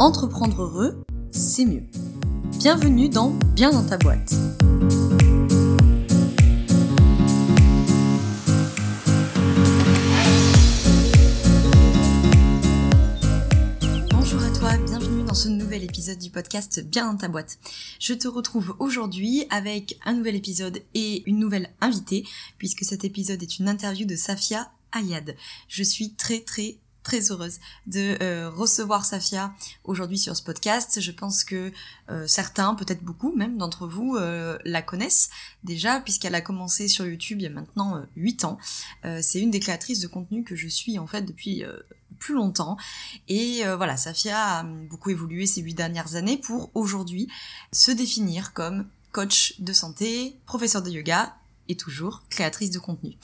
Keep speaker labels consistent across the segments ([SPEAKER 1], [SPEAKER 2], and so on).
[SPEAKER 1] Entreprendre heureux, c'est mieux. Bienvenue dans Bien dans ta boîte. Bonjour à toi, bienvenue dans ce nouvel épisode du podcast Bien dans ta boîte. Je te retrouve aujourd'hui avec un nouvel épisode et une nouvelle invitée, puisque cet épisode est une interview de Safia Ayad. Je suis très très très heureuse de euh, recevoir Safia aujourd'hui sur ce podcast. Je pense que euh, certains, peut-être beaucoup même d'entre vous, euh, la connaissent déjà puisqu'elle a commencé sur YouTube il y a maintenant 8 ans. c'est une des créatrices de contenu que je suis en fait depuis plus longtemps. Et voilà, Safia a beaucoup évolué ces 8 dernières années pour aujourd'hui se définir comme coach de santé, professeur de yoga et toujours créatrice de contenu.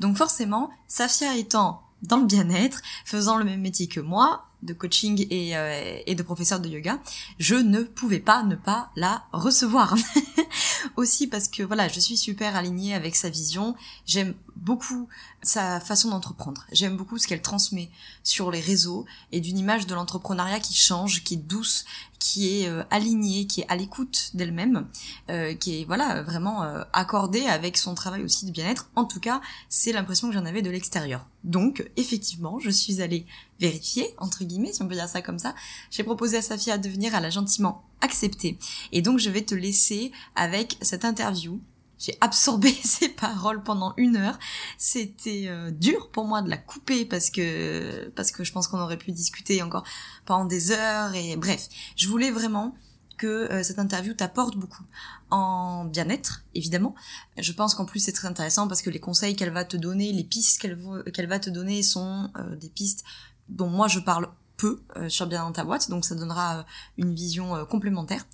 [SPEAKER 1] Donc forcément, Safia étant dans le bien-être, faisant le même métier que moi, de coaching et, euh, et de professeur de yoga, je ne pouvais pas ne pas la recevoir. Aussi parce que voilà, je suis super alignée avec sa vision, j'aime beaucoup sa façon d'entreprendre, j'aime beaucoup ce qu'elle transmet sur les réseaux et d'une image de l'entrepreneuriat qui change, qui est douce, qui est euh, alignée, qui est à l'écoute d'elle-même, euh, qui est voilà vraiment euh, accordée avec son travail aussi de bien-être. En tout cas, c'est l'impression que j'en avais de l'extérieur. Donc effectivement, je suis allée vérifier entre guillemets, si on peut dire ça comme ça. J'ai proposé à sa fille de venir, elle a gentiment accepté. Et donc je vais te laisser avec cette interview j'ai absorbé ses paroles pendant une heure. C'était euh, dur pour moi de la couper parce que parce que je pense qu'on aurait pu discuter encore pendant des heures et bref, je voulais vraiment que euh, cette interview t'apporte beaucoup en bien-être évidemment. Je pense qu'en plus c'est très intéressant parce que les conseils qu'elle va te donner, les pistes qu'elle qu'elle va te donner sont euh, des pistes dont moi je parle peu sur bien dans ta boîte, donc ça donnera une vision complémentaire.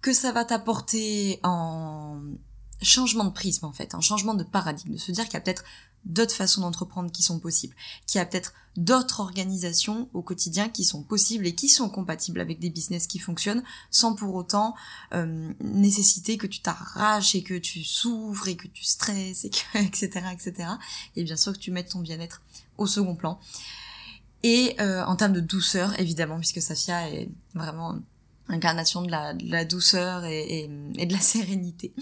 [SPEAKER 1] Que ça va t'apporter en changement de prisme en fait, un changement de paradigme, de se dire qu'il y a peut-être d'autres façons d'entreprendre qui sont possibles, qu'il y a peut-être d'autres organisations au quotidien qui sont possibles et qui sont compatibles avec des business qui fonctionnent sans pour autant euh, nécessiter que tu t'arraches et que tu souffres et que tu stresses et que etc etc et bien sûr que tu mettes ton bien-être au second plan et euh, en termes de douceur évidemment puisque Safia est vraiment incarnation de la, douceur et, et, de la sérénité.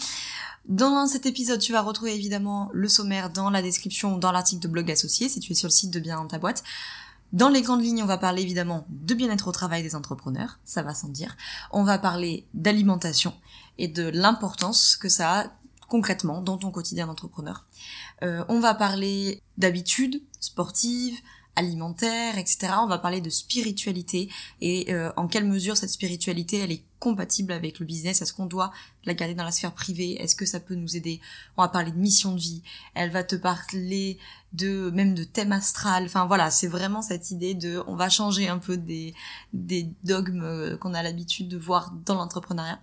[SPEAKER 1] Dans cet épisode, tu vas retrouver évidemment le sommaire dans la description ou dans l'article de blog associé si tu es sur le site de Bien dans ta boîte. Dans les grandes lignes, on va parler évidemment de bien-être au travail des entrepreneurs, ça va sans dire. On va parler d'alimentation et de l'importance que ça a concrètement dans ton quotidien d'entrepreneur. Euh, on va parler d'habitudes sportives, alimentaire, etc. On va parler de spiritualité et euh, en quelle mesure cette spiritualité elle est compatible avec le business. Est-ce qu'on doit la garder dans la sphère privée? Est-ce que ça peut nous aider? On va parler de mission de vie. Elle va te parler de même de thème astral. Enfin voilà, c'est vraiment cette idée de on va changer un peu des des dogmes euh, qu'on a l'habitude de voir dans l'entrepreneuriat.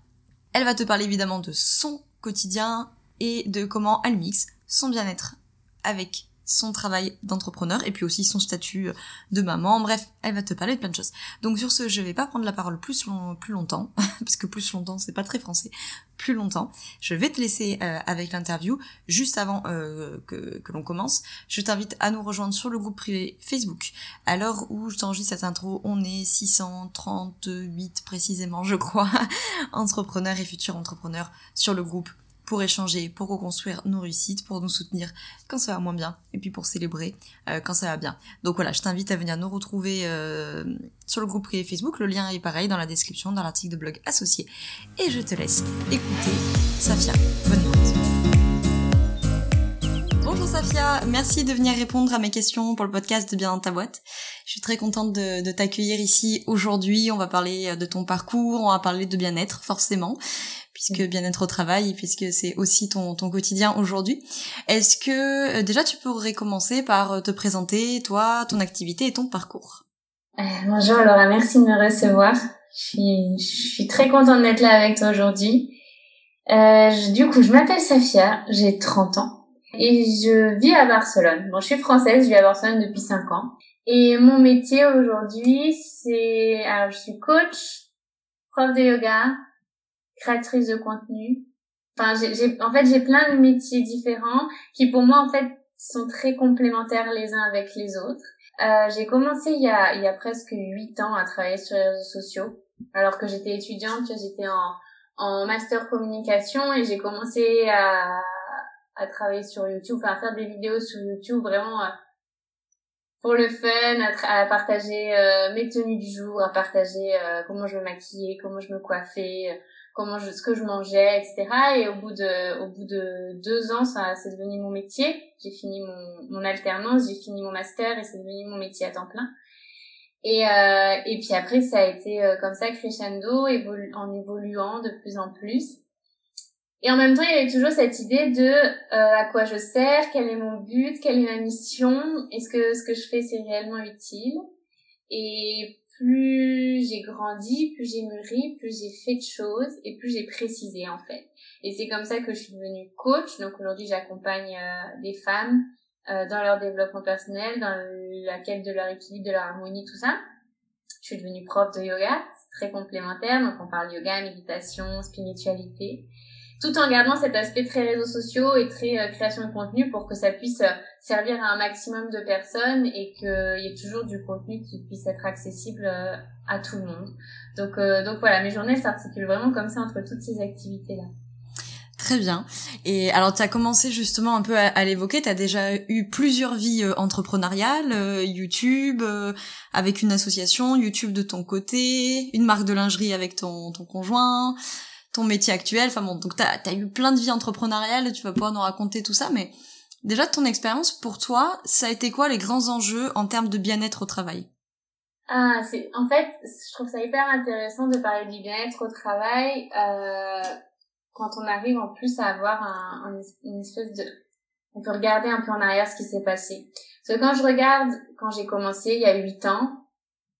[SPEAKER 1] Elle va te parler évidemment de son quotidien et de comment elle mixe son bien-être avec son travail d'entrepreneur et puis aussi son statut de maman. Bref, elle va te parler de plein de choses. Donc sur ce, je vais pas prendre la parole plus, plus longtemps, parce que plus longtemps, c'est pas très français. Plus longtemps. Je vais te laisser euh, avec l'interview. Juste avant euh, que, que l'on commence, je t'invite à nous rejoindre sur le groupe privé Facebook. À l'heure où je t'enregistre cette intro, on est 638 précisément, je crois, entrepreneurs et futurs entrepreneurs sur le groupe pour échanger, pour reconstruire nos réussites, pour nous soutenir quand ça va moins bien, et puis pour célébrer euh, quand ça va bien. Donc voilà, je t'invite à venir nous retrouver euh, sur le groupe privé Facebook, le lien est pareil dans la description, dans l'article de blog associé. Et je te laisse écouter Safia. Bonne écoute. Bonjour Safia, merci de venir répondre à mes questions pour le podcast de Bien dans ta boîte. Je suis très contente de, de t'accueillir ici aujourd'hui. On va parler de ton parcours, on va parler de bien-être forcément puisque bien-être au travail, puisque c'est aussi ton, ton quotidien aujourd'hui. Est-ce que euh, déjà tu pourrais commencer par euh, te présenter, toi, ton activité et ton parcours?
[SPEAKER 2] Euh, Bonjour Laura, merci de me recevoir. Je suis, je suis très contente d'être là avec toi aujourd'hui. Euh, du coup, je m'appelle Safia, j'ai 30 ans et je vis à Barcelone. Bon, je suis française, je vis à Barcelone depuis 5 ans. Et mon métier aujourd'hui, c'est... Alors, je suis coach, prof de yoga, créatrice de contenu. Enfin, j'ai, en fait, j'ai plein de métiers différents qui, pour moi, en fait, sont très complémentaires les uns avec les autres. euh, j'ai commencé il y a il y a presque huit ans à travailler sur les réseaux sociaux. Alors que j'étais étudiante, j'étais en en master communication et j'ai commencé à à travailler sur YouTube, à faire des vidéos sur YouTube vraiment euh, pour le fun, à, partager euh, mes tenues du jour, à partager euh, comment je me maquillais, comment je me coiffais, comment je, ce que je mangeais, etc. Et au bout de, au bout de deux ans, ça, c'est devenu mon métier. J'ai fini mon, mon alternance, j'ai fini mon master et c'est devenu mon métier à temps plein. Et, euh, et puis après, ça a été comme ça crescendo, évolu en évoluant de plus en plus. Et en même temps, il y avait toujours cette idée de euh, à quoi je sers, quel est mon but, quelle est ma mission, est-ce que ce que je fais c'est réellement utile? Et plus j'ai grandi, plus j'ai mûri, plus j'ai fait de choses et plus j'ai précisé en fait. Et c'est comme ça que je suis devenue coach. Donc aujourd'hui, j'accompagne euh, des femmes euh, dans leur développement personnel, dans la quête de leur équilibre, de leur harmonie, tout ça. Je suis devenue prof de yoga, c'est très complémentaire. Donc on parle yoga, méditation, spiritualité tout en gardant cet aspect très réseaux sociaux et très euh, création de contenu pour que ça puisse euh, servir à un maximum de personnes et qu'il y ait toujours du contenu qui puisse être accessible euh, à tout le monde. Donc, donc voilà, mes journées s'articulent vraiment comme ça entre toutes ces activités-là.
[SPEAKER 1] Très bien. Et alors, tu as commencé justement un peu à, l'évoquer, tu as déjà eu plusieurs vies entrepreneuriales, YouTube, avec une association, YouTube de ton côté, une marque de lingerie avec ton, ton conjoint, ton métier actuel. Enfin bon, donc t'as as eu plein de vies entrepreneuriales, tu vas pouvoir nous raconter tout ça, mais déjà ton expérience pour toi, ça a été quoi les grands enjeux en termes de bien-être au travail?
[SPEAKER 2] Ah, c'est en fait, je trouve ça hyper intéressant de parler du bien-être au travail euh, quand on arrive en plus à avoir un, une espèce de on peut regarder un peu en arrière ce qui s'est passé. Parce que quand je regarde, quand j'ai commencé il y a huit ans,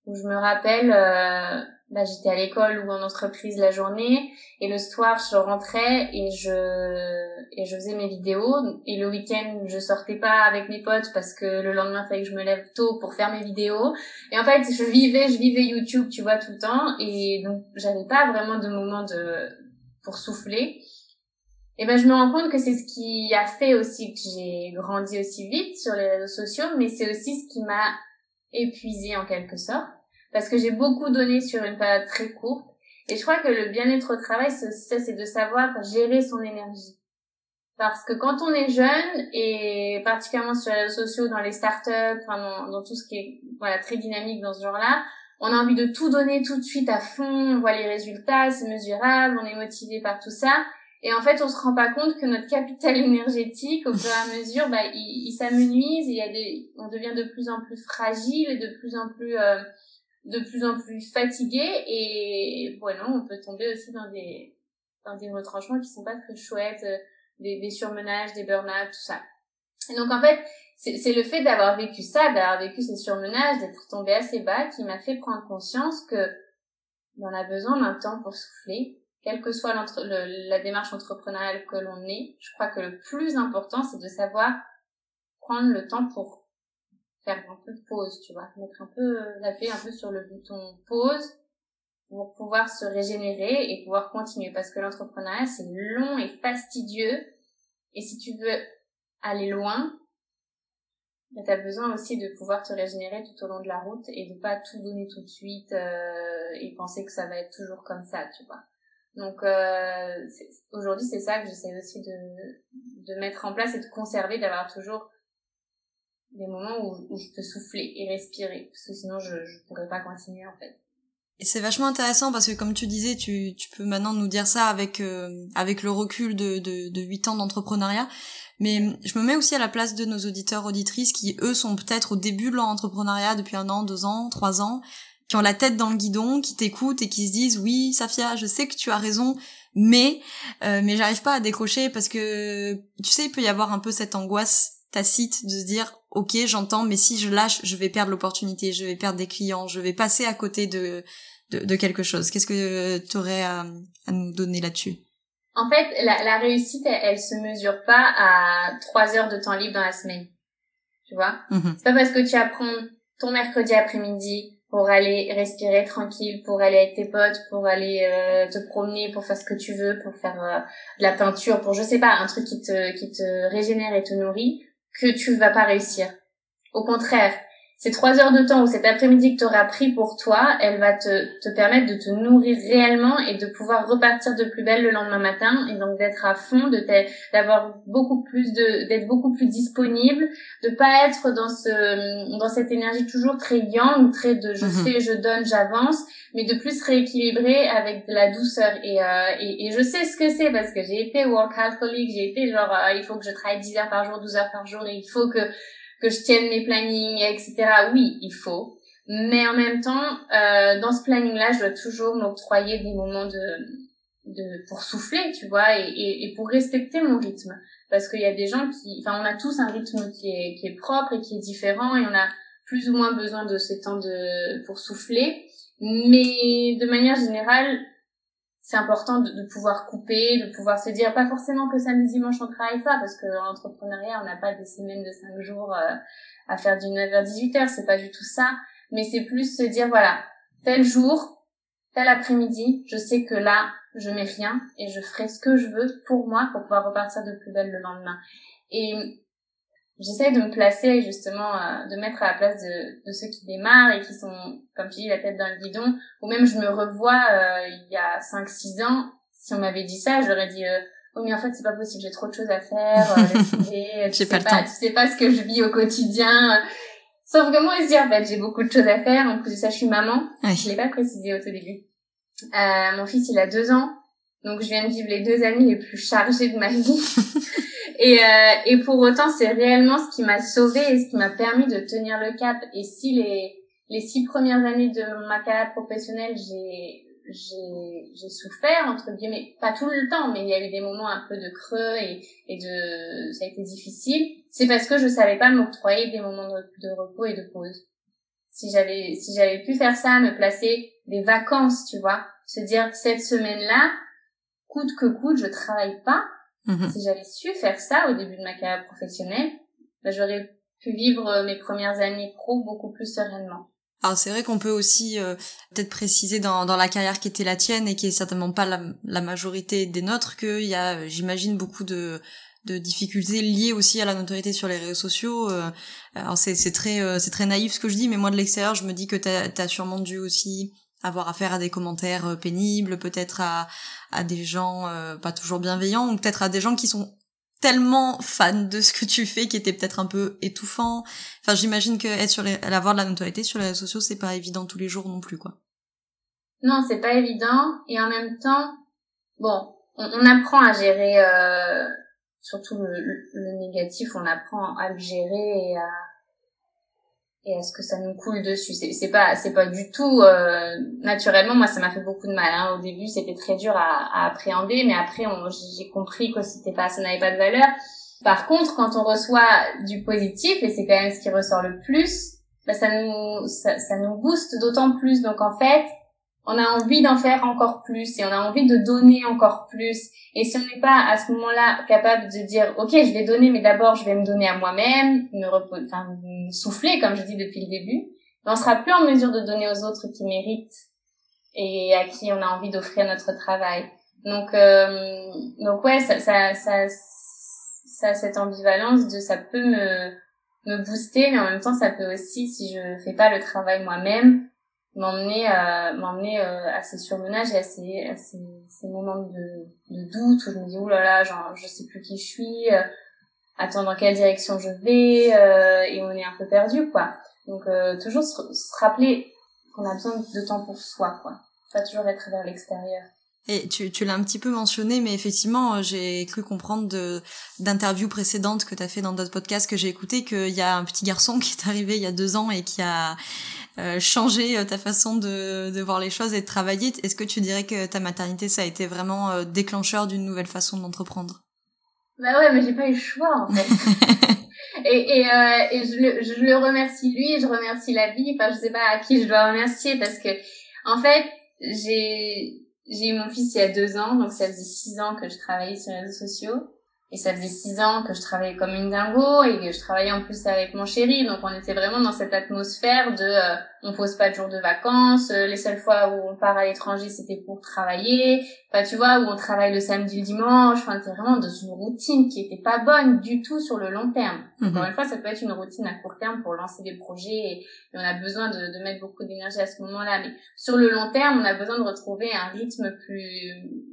[SPEAKER 2] où je me rappelle, euh, bah, j'étais à l'école ou en entreprise la journée et le soir je rentrais et je et je faisais mes vidéos. Et le week-end je sortais pas avec mes potes parce que le lendemain il fallait que je me lève tôt pour faire mes vidéos. Et en fait je vivais je vivais YouTube tu vois tout le temps. Et donc j'avais pas vraiment de moment de pour souffler. Et ben je me rends compte que c'est ce qui a fait aussi que j'ai grandi aussi vite sur les réseaux sociaux mais c'est aussi ce qui m'a épuisé en quelque sorte parce que j'ai beaucoup donné sur une période très courte. Et je crois que le bien-être au travail, ça, c'est de savoir gérer son énergie. Parce que quand on est jeune, et particulièrement sur les réseaux sociaux, dans les startups, enfin dans, dans tout ce qui est voilà très dynamique dans ce genre-là, on a envie de tout donner tout de suite à fond, on voit les résultats, c'est mesurable, on est motivé par tout ça. Et en fait, on se rend pas compte que notre capital énergétique, au fur et à mesure, bah, il, il s'amenuise, il y a des, on devient de plus en plus fragile et de plus en plus euh, de plus en plus fatigué et voilà, on peut tomber aussi dans des dans des retranchements qui sont pas très chouettes, euh, des, des surmenages, des burn-out, tout ça. Et donc en fait, c'est le fait d'avoir vécu ça, d'avoir vécu ces surmenages, d'être tombé assez bas, qui m'a fait prendre conscience que on a besoin d'un temps pour souffler, quelle que soit le, la démarche entrepreneuriale que l'on est. Je crois que le plus important, c'est de savoir prendre le temps pour faire un peu de pause, tu vois, mettre un peu, l'appuyer un peu sur le bouton pause pour pouvoir se régénérer et pouvoir continuer. Parce que l'entrepreneuriat c'est long et fastidieux. Et si tu veux aller loin, bah, tu as besoin aussi de pouvoir te régénérer tout au long de la route et de pas tout donner tout de suite euh, et penser que ça va être toujours comme ça, tu vois. Donc euh, aujourd'hui c'est ça que j'essaie aussi de, de mettre en place et de conserver, d'avoir toujours des moments où, je peux souffler et respirer, parce que sinon je ne pourrais pas continuer en fait.
[SPEAKER 1] Et c'est vachement intéressant parce que comme tu disais, tu, tu peux maintenant nous dire ça avec euh, avec le recul de de, de 8 ans d'entrepreneuriat. Mais je me mets aussi à la place de nos auditeurs auditrices qui eux sont peut-être au début de leur entrepreneuriat depuis un an, deux ans, trois ans, qui ont la tête dans le guidon, qui t'écoutent et qui se disent oui Safia, je sais que tu as raison, mais euh, mais j'arrive pas à décrocher parce que tu sais il peut y avoir un peu cette angoisse tacite de se dire ok j'entends mais si je lâche je vais perdre l'opportunité je vais perdre des clients je vais passer à côté de de, de quelque chose. Qu'est-ce que tu aurais à, à, nous donner là-dessus?
[SPEAKER 2] En fait la, la réussite elle, elle, se mesure pas à trois heures de temps libre dans la semaine. Tu vois? Mm-hmm. c'est pas parce que tu apprends ton mercredi après-midi pour aller respirer tranquille, pour aller avec tes potes, pour aller euh, te promener, pour faire ce que tu veux, pour faire euh, de la peinture, pour je sais pas, un truc qui te qui te régénère et te nourrit, que tu vas pas réussir. Au contraire, ces trois heures de temps ou cet après-midi que tu auras pris pour toi, elle va te, te permettre de te nourrir réellement et de pouvoir repartir de plus belle le lendemain matin et donc d'être à fond, de d'avoir beaucoup plus de d'être beaucoup plus disponible, de pas être dans ce dans cette énergie toujours très yang, très de je mhm. fais, je donne, j'avance, mais de plus rééquilibrer avec de la douceur et euh, et, et, je sais ce que c'est parce que j'ai été workaholic, j'ai été genre euh, il faut que je travaille 10 heures par jour, 12 heures par jour et il faut que que je tienne mes plannings, etc. Oui, il faut. Mais en même temps, euh, dans ce planning-là, je dois toujours m'octroyer des moments de, de pour souffler, tu vois, et, et, pour respecter mon rythme. Parce qu'il y a des gens qui, enfin, on a tous un rythme qui est, qui est propre et qui est différent, et on a plus ou moins besoin de ces temps de pour souffler. Mais de manière générale, c'est important de, pouvoir couper, de pouvoir se dire pas forcément que samedi dimanche on travaille pas parce que dans l'entrepreneuriat on n'a pas des semaines de 5 jours euh, à faire du 9h 18h, c'est pas du tout ça, mais c'est plus se dire voilà, tel jour, tel après-midi, je sais que là je mets rien et je ferai ce que je veux pour moi pour pouvoir repartir de plus belle le lendemain. Et j'essaie de me placer justement, euh, de mettre à la place de, de, ceux qui démarrent et qui sont, comme tu dis, la tête dans le guidon, ou même je me revois euh, il y a 5-6 ans, si on m'avait dit ça, j'aurais dit euh, oh mais en fait c'est pas possible, j'ai trop de choses à faire, euh, tu, sais pas, tu sais pas ce que je vis au quotidien. Sauf que moi aussi en fait j'ai beaucoup de choses à faire, en plus de ça je suis maman, je l'ai pas précisé au tout début. mon fils il a deux ans, donc je viens de vivre les deux années les plus chargées de ma vie. Et, euh, et pour autant, c'est réellement ce qui m'a sauvée et ce qui m'a permis de tenir le cap. Et si les, les six premières années de ma carrière professionnelle, j'ai j'ai j'ai souffert entre guillemets pas tout le temps mais il y a eu des moments un peu de creux et et de ça a été difficile c'est parce que je savais pas m'octroyer des moments de, de, repos et de pause si j'avais si j'avais pu faire ça me placer des vacances tu vois se dire cette semaine là coûte que coûte je travaille pas Mhm. Si j'avais su faire ça au début de ma carrière professionnelle, ben, j'aurais pu vivre euh, mes premières années pro beaucoup plus sereinement.
[SPEAKER 1] Alors c'est vrai qu'on peut aussi euh, peut-être préciser dans, dans la carrière qui était la tienne et qui est certainement pas la, la majorité des nôtres qu'il y a, euh, j'imagine, beaucoup de, de difficultés liées aussi à la notoriété sur les réseaux sociaux. alors c'est, c'est très c'est très naïf ce que je dis, mais moi de l'extérieur je me dis que t'as as sûrement dû aussi avoir affaire à des commentaires euh, pénibles, peut-être à, à des gens euh, pas toujours bienveillants, ou peut-être à des gens qui sont tellement fans de ce que tu fais qui étaient peut-être un peu étouffants. Enfin, j'imagine que être sur les, avoir de la notoriété sur les réseaux sociaux, c'est pas évident tous les jours non plus, quoi.
[SPEAKER 2] Non, c'est pas évident, et en même temps, bon, on, apprend à gérer, euh, surtout le, le, négatif, on apprend à le gérer et à et est-ce que ça nous coule dessus? C'est c'est pas c'est pas du tout euh, naturellement. Moi ça m'a fait beaucoup de mal hein. au début c'était très dur à, à, appréhender mais après j'ai compris que c'était pas ça n'avait pas de valeur. Par contre quand on reçoit du positif et c'est quand même ce qui ressort le plus bah, ça nous ça, ça nous booste d'autant plus. Donc en fait on a envie d'en faire encore plus et on a envie de donner encore plus. Et si on n'est pas à ce moment-là capable de dire, ok, je vais donner, mais d'abord je vais me donner à moi-même, me, reposer, enfin, souffler, comme je dis depuis le début, on sera plus en mesure de donner aux autres qui méritent et à qui on a envie d'offrir notre travail. Donc, euh, donc ouais, ça, ça, ça, ça, cette ambivalence de ça peut me, me booster, mais en même temps, ça peut aussi, si je fais pas le travail moi-même, m'emmener à m'emmener euh, à ces surmenages et à ces, à ces, moments de, doute où je me dis oulala là là, genre je sais plus qui je suis euh, attends dans quelle direction je vais euh, et on est un peu perdu quoi. Donc toujours se, rappeler qu'on a besoin de temps pour soi quoi. Pas toujours être vers l'extérieur.
[SPEAKER 1] Et tu, tu l'as un petit peu mentionné, mais effectivement, j'ai cru comprendre d'interviews précédentes que tu as fait dans d'autres podcasts que j'ai écouté qu'il y a un petit garçon qui est arrivé il y a deux ans et qui a euh, changer euh, ta façon de, de voir les choses et de travailler. Est-ce que tu dirais que ta maternité, ça a été vraiment euh, déclencheur d'une nouvelle façon d'entreprendre?
[SPEAKER 2] Bah ouais, mais j'ai pas eu le choix en fait. et et, euh, et je, le, je le remercie lui, je remercie la vie. Enfin, je sais pas à qui je dois remercier parce que en fait, j'ai j'ai eu mon fils il y a deux ans, donc ça faisait six ans que je travaillais sur les réseaux sociaux. Et ça faisait six ans que je travaillais comme une dingo et que je travaillais en plus avec mon chéri. Donc on était vraiment dans cette atmosphère de euh, on pose pas de jours de vacances. Euh, les seules fois où on part à l'étranger c'était pour travailler. Enfin tu vois où on travaille le samedi le dimanche. Enfin c'était vraiment dans une routine qui était pas bonne du tout sur le long terme. Mhm. Encore une fois ça peut être une routine à court terme pour lancer des projets et, on a besoin de, de mettre beaucoup d'énergie à ce moment-là. Mais sur le long terme on a besoin de retrouver un rythme plus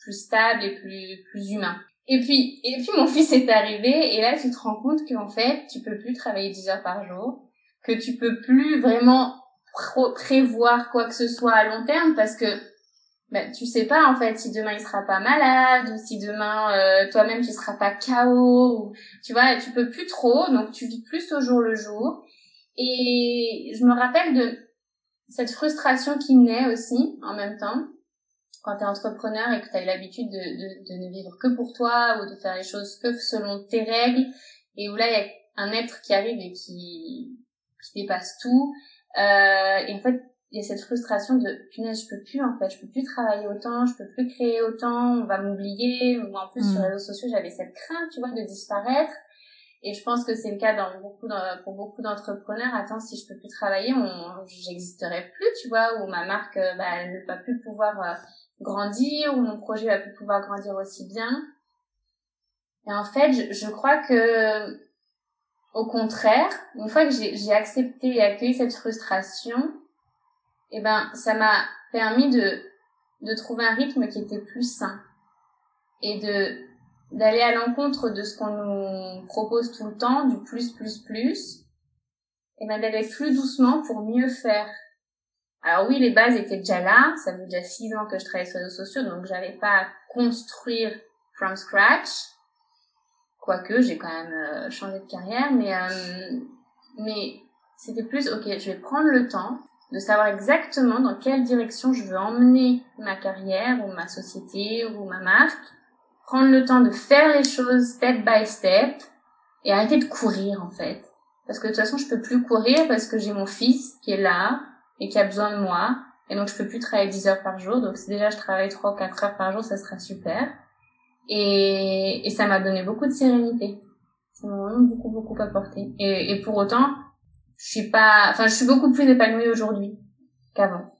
[SPEAKER 2] plus stable et plus plus humain. Et puis, et puis mon fils est arrivé et là tu te rends compte qu'en fait tu peux plus travailler 10 heures par jour, que tu peux plus vraiment prévoir quoi que ce soit à long terme parce que ben, tu sais pas en fait si demain il sera pas malade ou si demain euh, toi-même tu seras pas KO ou tu vois tu peux plus trop donc tu vis plus au jour le jour. Et je me rappelle de cette frustration qui naît aussi en même temps quand tu es entrepreneur et que tu as eu l'habitude de, de, de, ne vivre que pour toi ou de faire les choses que selon tes règles et où là il y a un être qui arrive et qui, qui dépasse tout euh, et en fait il y a cette frustration de punaise je peux plus en fait je peux plus travailler autant je peux plus créer autant on va m'oublier ou en plus sur les mm. réseaux sociaux j'avais cette crainte tu vois de disparaître et je pense que c'est le cas dans beaucoup pour beaucoup d'entrepreneurs. Attends, si je peux plus travailler, on, j'existerai plus, tu vois, ou ma marque, euh, bah, elle ne va plus pouvoir euh, grandir ou mon projet va pouvoir grandir aussi bien. Et en fait, je, je crois que, au contraire, une fois que j'ai accepté et accueilli cette frustration, eh ben, ça m'a permis de, de trouver un rythme qui était plus sain et de d'aller à l'encontre de ce qu'on nous propose tout le temps, du plus, plus, plus, et ben d'aller plus doucement pour mieux faire. Alors oui, les bases étaient déjà là. Ça fait déjà six ans que je travaille sur les réseaux sociaux, donc j'avais pas à construire from scratch. Quoique, j'ai quand même euh, changé de carrière, mais euh, mais c'était plus ok. Je vais prendre le temps de savoir exactement dans quelle direction je veux emmener ma carrière ou ma société ou ma marque. Prendre le temps de faire les choses step by step et arrêter de courir en fait. Parce que de toute façon, je peux plus courir parce que j'ai mon fils qui est là, et qui a besoin de moi. Et donc, je peux plus travailler 10 heures par jour. Donc, si déjà je travaille 3 ou 4 heures par jour, ça sera super. Et, et ça m'a donné beaucoup de sérénité. Ça m'a vraiment beaucoup, beaucoup apporté. Et, et pour autant, je suis pas, enfin, je suis beaucoup plus épanouie aujourd'hui qu'avant.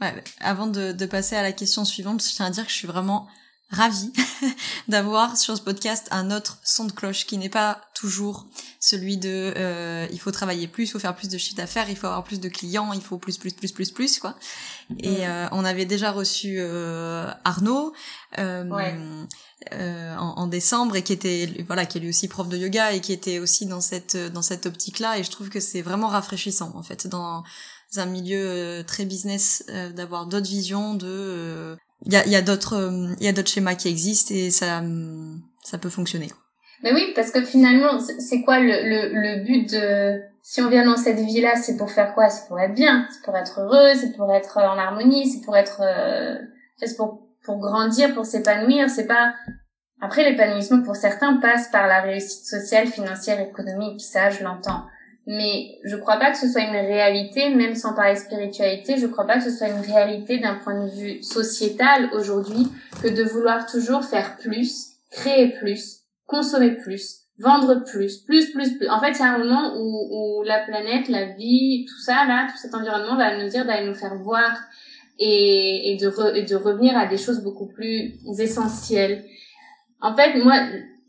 [SPEAKER 1] Ouais, avant de, de passer à la question suivante, je tiens à dire que je suis vraiment ravie d'avoir sur ce podcast un autre son de cloche qui n'est pas toujours celui de euh, il faut travailler plus, il faut faire plus de chiffre d'affaires, il faut avoir plus de clients, il faut plus plus plus plus plus quoi. Et euh, on avait déjà reçu euh, Arnaud euh, euh, en, en, décembre et qui était voilà qui est lui aussi prof de yoga et qui était aussi dans cette dans cette optique là et je trouve que c'est vraiment rafraîchissant en fait dans un milieu très business d'avoir d'autres visions de il y a, y a d'autres il y a d'autres schémas qui existent et ça ça peut fonctionner.
[SPEAKER 2] Mais oui, parce que finalement, c'est quoi le, le, le but de... Si on vient dans cette vie-là, c'est pour faire quoi? C'est pour être bien, c'est pour être heureux, c'est pour être en harmonie, c'est pour être... Euh... C'est pour, pour grandir, pour s'épanouir, c'est pas... Après, l'épanouissement, pour certains, passe par la réussite sociale, financière, économique, ça, je l'entends. Mais je crois pas que ce soit une réalité, même sans parler spiritualité, je crois pas que ce soit une réalité d'un point de vue sociétal aujourd'hui, que de vouloir toujours faire plus, créer plus, consommer plus, vendre plus, plus, plus, plus. En fait, c'est un moment où, où la planète, la vie, tout ça, là, tout cet environnement va nous dire d'aller nous faire voir et, et, de et de revenir à des choses beaucoup plus essentielles. En fait, moi,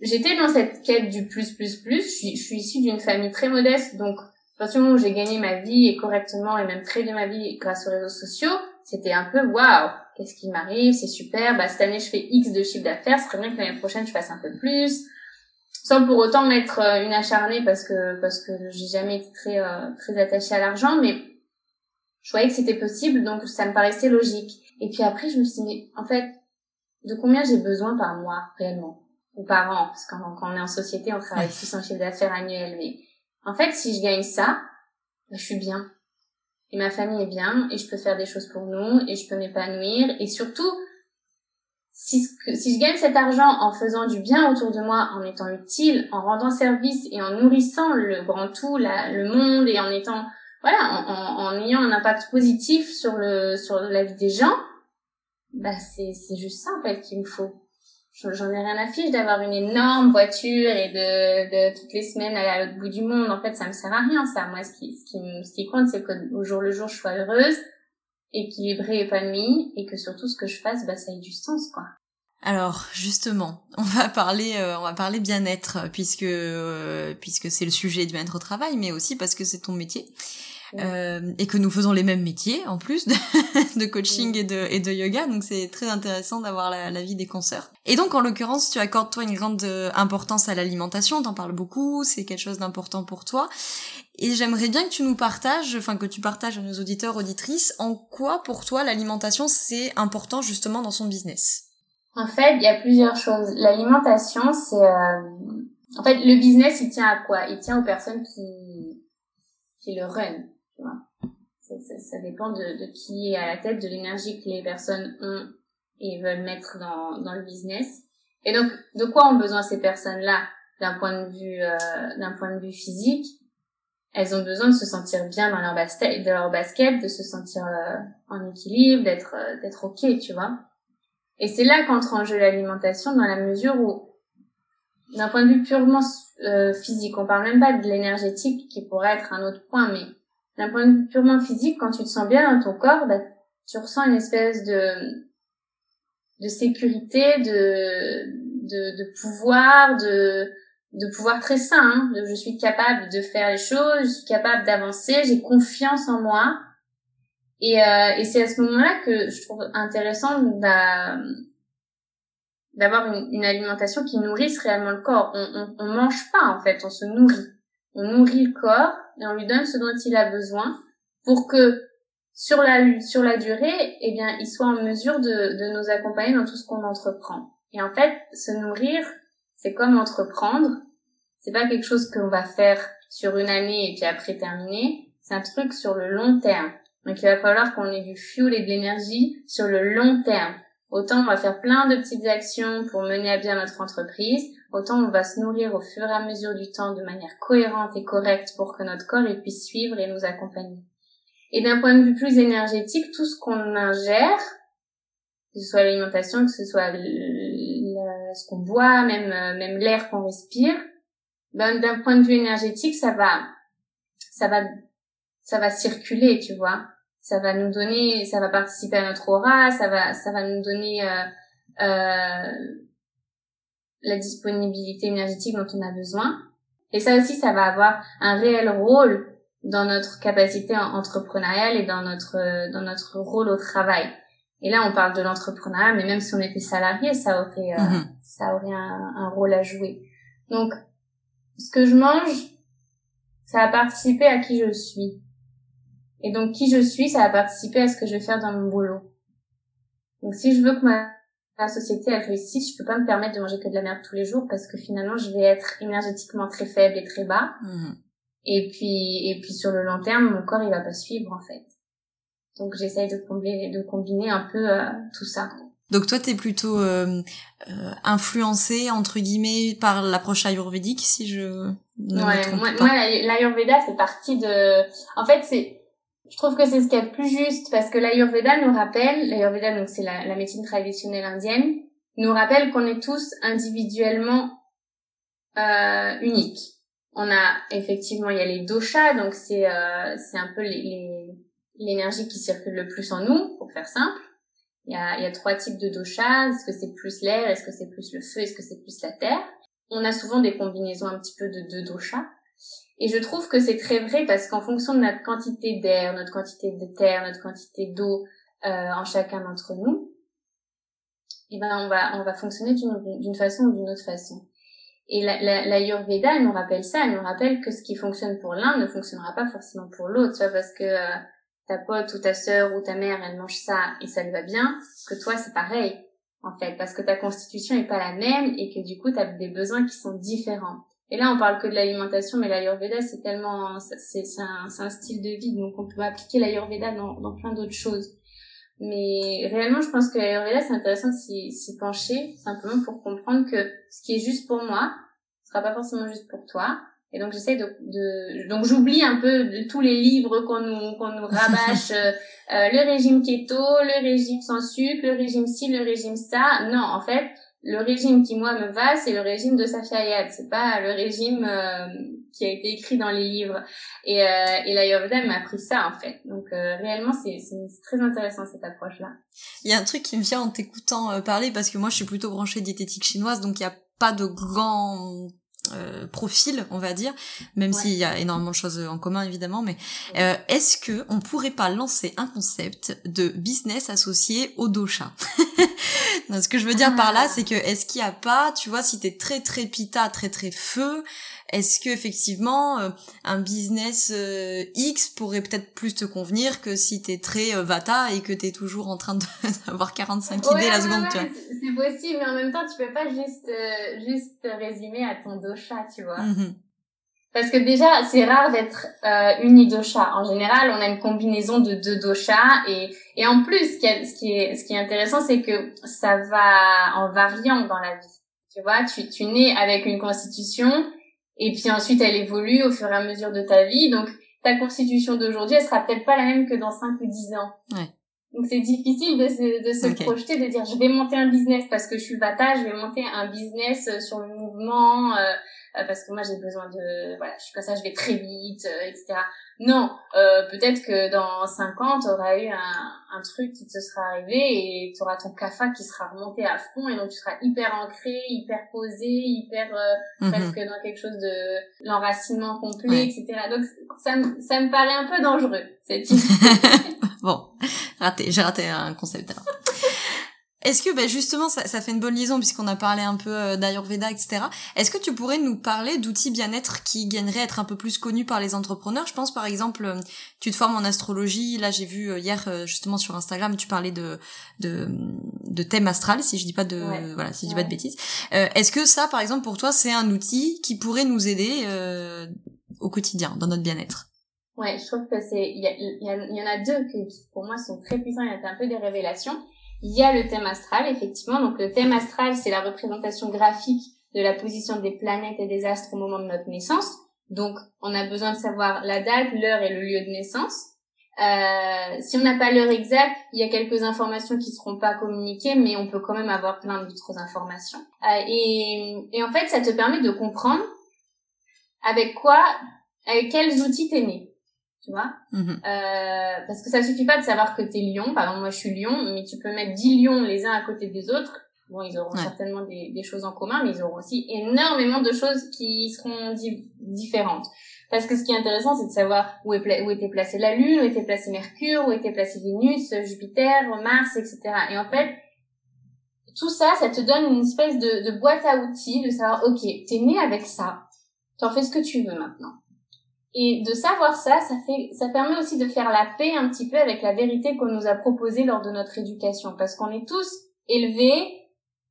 [SPEAKER 2] j'étais dans cette quête du plus, plus, plus. Je suis, je suis issue d'une famille très modeste, donc à partir du moment où j'ai gagné ma vie et correctement et même très bien ma vie grâce aux réseaux sociaux, c'était un peu waouh, qu'est-ce qui m'arrive, c'est super, bah cette année je fais X de chiffre d'affaires, ce serait bien que l'année prochaine je fasse un peu plus. Sans pour autant être euh, une acharnée parce que parce que j'ai jamais été très euh, très attachée à l'argent mais je voyais que c'était possible donc ça me paraissait logique. Et puis après je me suis dit en fait de combien j'ai besoin par mois réellement? Ou par an parce que quand, on est en société on travaille tous un chiffre d'affaires annuel mais en fait si je gagne ça ben, je suis bien et ma famille est bien et je peux faire des choses pour nous et je peux m'épanouir et surtout si, si je gagne cet argent en faisant du bien autour de moi, en étant utile, en rendant service et en nourrissant le grand tout, la, le monde et en étant, voilà, en, en, ayant un impact positif sur le, sur la vie des gens, bah c'est, c'est juste ça en fait qu'il me faut. J'en ai rien à fiche d'avoir une énorme voiture et de, de toutes les semaines aller à l'autre bout du monde. En fait, ça me sert à rien, ça. Moi, ce qui, ce qui, ce qui compte, c'est qu'au jour le jour, je sois heureuse, équilibrée, épanouie, et que surtout, ce que je fasse, bah, ça ait du sens, quoi.
[SPEAKER 1] Alors justement, on va parler, euh, on va parler bien-être puisque euh, puisque c'est le sujet du bien-être au travail, mais aussi parce que c'est ton métier. Euh, et que nous faisons les mêmes métiers en plus de, de coaching et, de, et de yoga, donc c'est très intéressant d'avoir la, la, vie des consoeurs. Et donc en l'occurrence, tu accordes toi une grande euh, importance à l'alimentation, t'en parles beaucoup, c'est quelque chose d'important pour toi. Et j'aimerais bien que tu nous partages, enfin que tu partages à nos auditeurs, auditrices, en quoi pour toi l'alimentation c'est important justement dans son business?
[SPEAKER 2] En fait, il y a plusieurs choses. L'alimentation, c'est... Euh... En fait, le business, il tient à quoi? Il tient aux personnes qui, qui le run Ça, dépend de, qui est à la tête, de l'énergie que les personnes ont et veulent mettre dans, le business. Et donc, de quoi ont besoin ces personnes-là d'un point de vue euh, d'un point de vue physique? Elles ont besoin de se sentir bien dans leur basket, de leur basket, de se sentir euh, en équilibre, d'être euh, d'être ok, tu vois. Et c'est là qu'entre en jeu l'alimentation dans la mesure où d'un point de vue purement physique, on parle même pas de l'énergétique qui pourrait être un autre point, mais d'un point de vue purement physique, quand tu te sens bien dans ton corps, bah, tu ressens une espèce de, de sécurité, de, de, de pouvoir, de, de pouvoir très sain. Hein. Je suis capable de faire les choses, je suis capable d'avancer, j'ai confiance en moi. Et, euh, et c'est à ce moment-là que je trouve intéressant d'avoir une, une, alimentation qui nourrisse réellement le corps. On, on, on mange pas en fait, on se nourrit. On nourrit le corps et on lui donne ce dont il a besoin pour que sur la sur la durée, eh bien, il soit en mesure de, de nous accompagner dans tout ce qu'on entreprend. Et en fait, se nourrir, c'est comme entreprendre. C'est pas quelque chose qu'on va faire sur une année et puis après terminer. C'est un truc sur le long terme. Donc il va falloir qu'on ait du fuel et de l'énergie sur le long terme. Autant on va faire plein de petites actions pour mener à bien notre entreprise, autant on va se nourrir au fur et à mesure du temps de manière cohérente et correcte pour que notre corps puisse suivre et nous accompagner. Et d'un point de vue plus énergétique, tout ce qu'on ingère, que ce soit l'alimentation, que ce soit ce qu'on boit, même même l'air qu'on respire, ben, d'un point de vue énergétique, ça va ça va ça va circuler, tu vois. Ça va nous donner, ça va participer à notre aura, ça va ça va nous donner euh, euh, la disponibilité énergétique dont on a besoin. Et ça aussi, ça va avoir un réel rôle dans notre capacité entrepreneuriale et dans notre dans notre rôle au travail. Et là, on parle de l'entrepreneuriat, mais même si on était salarié, ça aurait euh, mm-hmm. ça aurait un, un, rôle à jouer. Donc, ce que je mange, ça va participer à qui je suis. Et donc, qui je suis, ça va participer à ce que je vais faire dans mon boulot. Donc, si je veux que ma société elle réussit, je peux pas me permettre de manger que de la merde tous les jours parce que finalement je vais être énergétiquement très faible et très bas. Mhm. Et puis et puis sur le long terme, mon corps il va pas suivre en fait. Donc j'essaye de combiner de combiner un peu euh, tout ça.
[SPEAKER 1] Donc toi t'es plutôt euh, euh, influencé entre guillemets par l'approche ayurvédique si je
[SPEAKER 2] ne ouais, moi, moi l'ayurveda c'est partie de en fait c'est je trouve que c'est ce qu'il y a de plus juste parce que l'Ayurveda nous rappelle, l'Ayurveda donc c'est la, médecine traditionnelle indienne, nous rappelle qu'on est tous individuellement euh, uniques. On a effectivement il y a les doshas donc c'est euh, c'est un peu l'énergie qui circule le plus en nous pour faire simple. Il y a, il y a trois types de doshas. Est-ce que c'est plus l'air? Est-ce que c'est plus le feu? Est-ce que c'est plus la terre? On a souvent des combinaisons un petit peu de deux doshas. Et je trouve que c'est très vrai parce qu'en fonction de notre quantité d'air, notre quantité de terre, notre quantité d'eau euh, en chacun d'entre nous, eh ben on va on va fonctionner d'une façon ou d'une autre façon. Et la, la, la Ayurveda, elle nous rappelle ça, elle nous rappelle que ce qui fonctionne pour l'un ne fonctionnera pas forcément pour l'autre, vois, parce que euh, ta pote ou ta sœur ou ta mère, elle mange ça et ça lui va bien, que toi c'est pareil, en fait, parce que ta constitution est pas la même et que du coup tu as des besoins qui sont différents. Et là, on parle que de l'alimentation, mais l'ayurveda, c'est tellement, c'est un, un, style de vie, donc on peut appliquer l'ayurveda dans, dans plein d'autres choses. Mais réellement, je pense que l'ayurveda, c'est intéressant de s'y pencher, simplement pour comprendre que ce qui est juste pour moi, sera pas forcément juste pour toi. Et donc j'essaie de, de, donc j'oublie un peu de tous les livres qu'on nous qu'on nous rabâche euh, euh, le régime keto, le régime sans sucre, le régime ci, le régime ça. Non, en fait, le régime qui moi me va, c'est le régime de Safia Yad, c'est pas le régime euh, qui a été écrit dans les livres. Et, euh, et l'Ayurveda m'a appris ça en fait. Donc euh, réellement, c'est très intéressant cette approche-là.
[SPEAKER 1] Il y a un truc qui me vient en t'écoutant euh, parler parce que moi je suis plutôt branchée diététique chinoise, donc il y a pas de grand euh, profil, on va dire, même s'il y a énormément de choses en commun évidemment, mais euh, est-ce que on pourrait pas lancer un concept de business associé au dosha? Ce que je veux dire par là, ah. c'est que est-ce qu'il y a pas, tu vois, si t'es très très pita, très très feu, est-ce que effectivement euh, un business euh, X pourrait peut-être plus te convenir que si t'es très euh, vata et que t'es toujours en train d'avoir 45 idées la seconde, tu vois?
[SPEAKER 2] C'est possible, mais en même temps, tu peux pas juste juste résumer à ton dosha, tu vois? Mm-hmm. Parce que déjà, c'est rare d'être euh, unidosha. En général, on a une combinaison de deux doshas et, et en plus, ce qui, est, ce qui est, ce qui est intéressant, c'est que ça va en variant dans la vie. Tu vois, tu, tu nais avec une constitution et puis ensuite, elle évolue au fur et à mesure de ta vie. Donc, ta constitution d'aujourd'hui, elle sera peut-être pas la même que dans 5 ou 10 ans. Ouais. Donc, c'est difficile de se, de se projeter, de dire, je vais monter un business parce que je suis bata, je vais monter un business euh, sur le mouvement, euh, euh, parce que moi, j'ai besoin de, voilà, je suis comme ça, je vais très vite, etc. Non, euh, peut-être que dans 5 ans, tu auras eu un, un, truc qui te sera arrivé et tu auras ton CAFA qui sera remonté à fond et donc tu seras hyper ancré, hyper posé, hyper euh, mhm. presque dans quelque chose de l'enracinement complet, etc. Donc ça, ça me paraît un peu dangereux, cette
[SPEAKER 1] Bon, raté, j'ai raté un concept alors. Est-ce que bah, justement ça, ça, fait une bonne liaison puisqu'on a parlé un peu euh, d'Ayurveda, etc. Est-ce que tu pourrais nous parler d'outils bien-être qui gagneraient à être un peu plus connus par les entrepreneurs? Je pense par exemple, euh, tu te formes en astrologie. Là, j'ai vu euh, hier justement sur Instagram, tu parlais de de, de thème astral, si je dis pas de voilà, si je dis pas de bêtises. Est-ce que ça, par exemple, pour toi, c'est un outil qui pourrait nous aider au quotidien dans notre bien-être?
[SPEAKER 2] Ouais, je trouve que c'est il y, y, y, en a deux qui pour moi sont très puissants. Il y a un peu des révélations. Il y a le thème astral, effectivement. Donc le thème astral, c'est la représentation graphique de la position des planètes et des astres au moment de notre naissance. Donc on a besoin de savoir la date, l'heure et le lieu de naissance. Euh, si on n'a pas l'heure exacte, il y a quelques informations qui seront pas communiquées, mais on peut quand même avoir plein d'autres informations. Euh, et, et en fait, ça te permet de comprendre avec quoi, avec quels outils t'es né tu vois. Mhm. euh, parce que ça suffit pas de savoir que t'es lion. Par exemple moi je suis lion mais tu peux mettre 10 lions les uns à côté des autres. Bon ils auront certainement des, des, choses en commun mais ils auront aussi énormément de choses qui seront différentes. Parce que ce qui est intéressant c'est de savoir où, est où était placée la lune où était placé Mercure où était placé Vénus Jupiter Mars etc et en fait tout ça ça te donne une espèce de, de boîte à outils de savoir ok t'es né avec ça. T'en fais ce que tu veux maintenant et de savoir ça, ça fait, ça permet aussi de faire la paix un petit peu avec la vérité qu'on nous a proposée lors de notre éducation, parce qu'on est tous élevés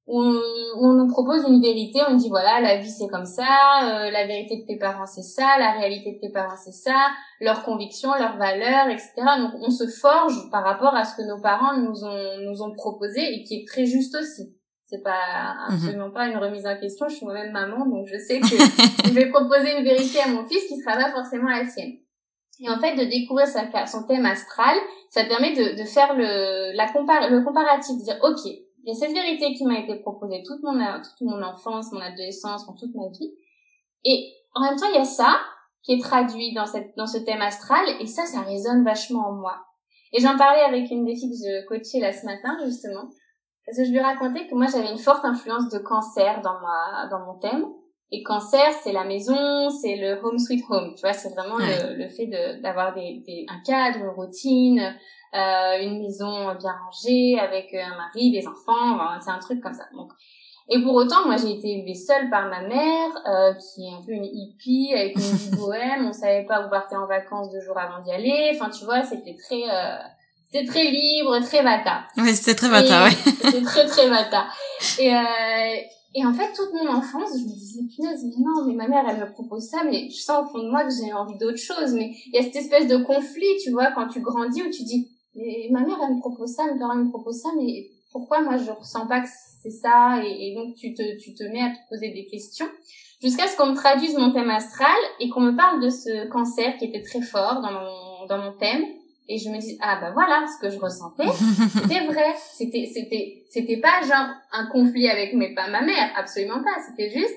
[SPEAKER 2] où on, nous propose une vérité, on dit voilà la vie c'est comme ça, euh, la vérité de tes parents c'est ça, la réalité de tes parents c'est ça, leurs convictions, leurs valeurs, etc. Donc on se forge par rapport à ce que nos parents nous ont nous ont proposé et qui est très juste aussi c'est pas mhm. absolument pas une remise en question. Je suis moi-même maman, donc je sais que je vais proposer une vérité à mon fils qui sera pas forcément la sienne. Et en fait, de découvrir sa, son thème astral, ça permet de, de faire le, la compar le comparatif, de dire, OK, il y a cette vérité qui m'a été proposée toute mon, toute mon enfance, mon adolescence, toute ma vie. Et en même temps, il y a ça qui est traduit dans cette, dans ce thème astral, et ça, ça résonne vachement en moi. Et j'en parlais avec une des filles que je coachais là ce matin, justement, parce que je lui racontais que moi j'avais une forte influence de cancer dans ma dans mon thème. Et cancer, c'est la maison, c'est le home sweet home. Tu vois, c'est vraiment le, le, fait d'avoir des, des, un cadre, une routine, euh, une maison bien rangée avec un mari, des enfants. c'est un truc comme ça. Donc, et pour autant, moi, j'ai été élevée seule par ma mère, euh, qui est un peu une hippie, avec une vie bohème. On savait pas où partir en vacances deux jours avant d'y aller. Enfin, tu vois, c'était très... Euh, c'était très libre, très vata.
[SPEAKER 1] Oui, c'était très vata, ouais.
[SPEAKER 2] C'était très très vata. Et euh, et en fait, toute mon enfance, je me disais, punaise, mais non, mais ma mère, elle me propose ça, mais je sens au fond de moi que j'ai envie d'autre chose. Mais il y a cette espèce de conflit, tu vois, quand tu grandis, où tu dis, mais ma mère, elle me propose ça, mes parents me proposent ça, mais pourquoi moi, je ressens pas que c'est ça? Et, et, donc, tu te, tu te mets à te poser des questions. Jusqu'à ce qu'on me traduise mon thème astral et qu'on me parle de ce cancer qui était très fort dans mon, dans mon thème et je me dis ah bah voilà ce que je ressentais. C'était vrai. C'était c'était c'était pas genre un conflit avec mes pas ma mère. Absolument pas. C'était juste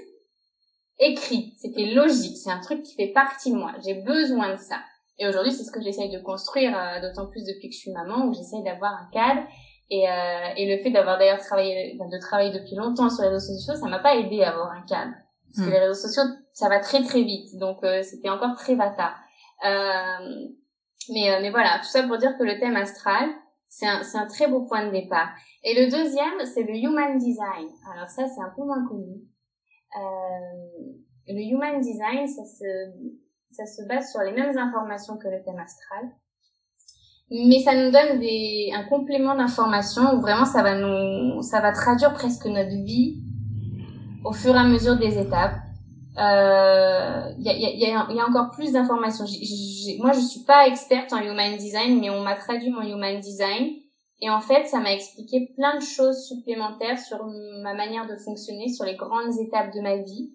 [SPEAKER 2] écrit. C'était logique. C'est un truc qui fait partie de moi. J'ai besoin de ça. Et aujourd'hui c'est ce que j'essaye de construire euh, d'autant plus depuis que je suis maman où j'essaye d'avoir un cadre. Et euh, et le fait d'avoir d'ailleurs travaillé de travailler depuis longtemps sur les réseaux sociaux ça m'a pas aidé à avoir un cadre. Parce que hmm. les réseaux sociaux ça va très très vite. Donc euh, c'était encore très vata euh, mais, euh, mais voilà, tout ça pour dire que le thème astral, c'est un, un très beau point de départ. Et le deuxième, c'est le human design. Alors ça, c'est un peu moins connu. Euh, le human design, ça se, ça se base sur les mêmes informations que le thème astral. Mais ça nous donne des, un complément d'informations où vraiment ça va nous, ça va traduire presque notre vie au fur et à mesure des étapes il euh, y, a, y, a, y, a, encore plus d'informations. Moi, je suis pas experte en human design, mais on m'a traduit mon human design. Et en fait, ça m'a expliqué plein de choses supplémentaires sur ma manière de fonctionner, sur les grandes étapes de ma vie.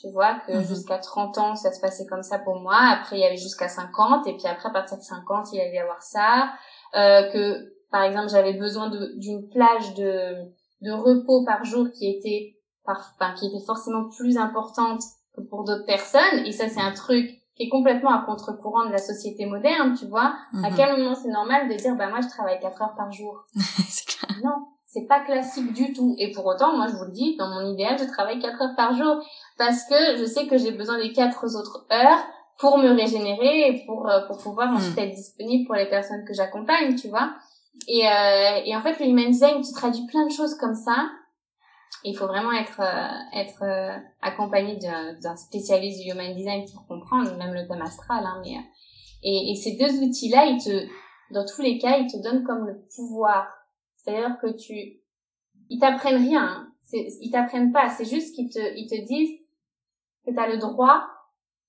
[SPEAKER 2] Tu vois que mhm. jusqu'à 30 ans, ça se passait comme ça pour moi. Après, il y avait jusqu'à 50. Et puis après, à partir de 50, il y avait y avoir ça. Euh, que, par exemple, j'avais besoin d'une plage de, de repos par jour qui était, par, enfin, qui était forcément plus importante pour d'autres personnes. Et ça, c'est un truc qui est complètement à contre-courant de la société moderne, tu vois. À mhm. quel moment c'est normal de dire, bah moi, je travaille 4 heures par jour? Non, c'est pas classique du tout. Et pour autant, moi, je vous le dis, dans mon idéal, je travaille 4 heures par jour parce que je sais que j'ai besoin des quatre autres heures pour me régénérer et pour euh, pour pouvoir mhm. ensuite être disponible pour les personnes que j'accompagne, tu vois. Et, euh, et en fait, le human design, tu traduis plein de choses comme ça il faut vraiment être euh, être euh, accompagné d'un spécialiste du human design pour comprendre même le thème astral hein, mais euh, et, et, ces deux outils là ils te dans tous les cas ils te donnent comme le pouvoir. C'est à dire que tu ils t'apprennent rien hein. ils t'apprennent pas. C'est juste qu'ils te ils te disent que tu as le droit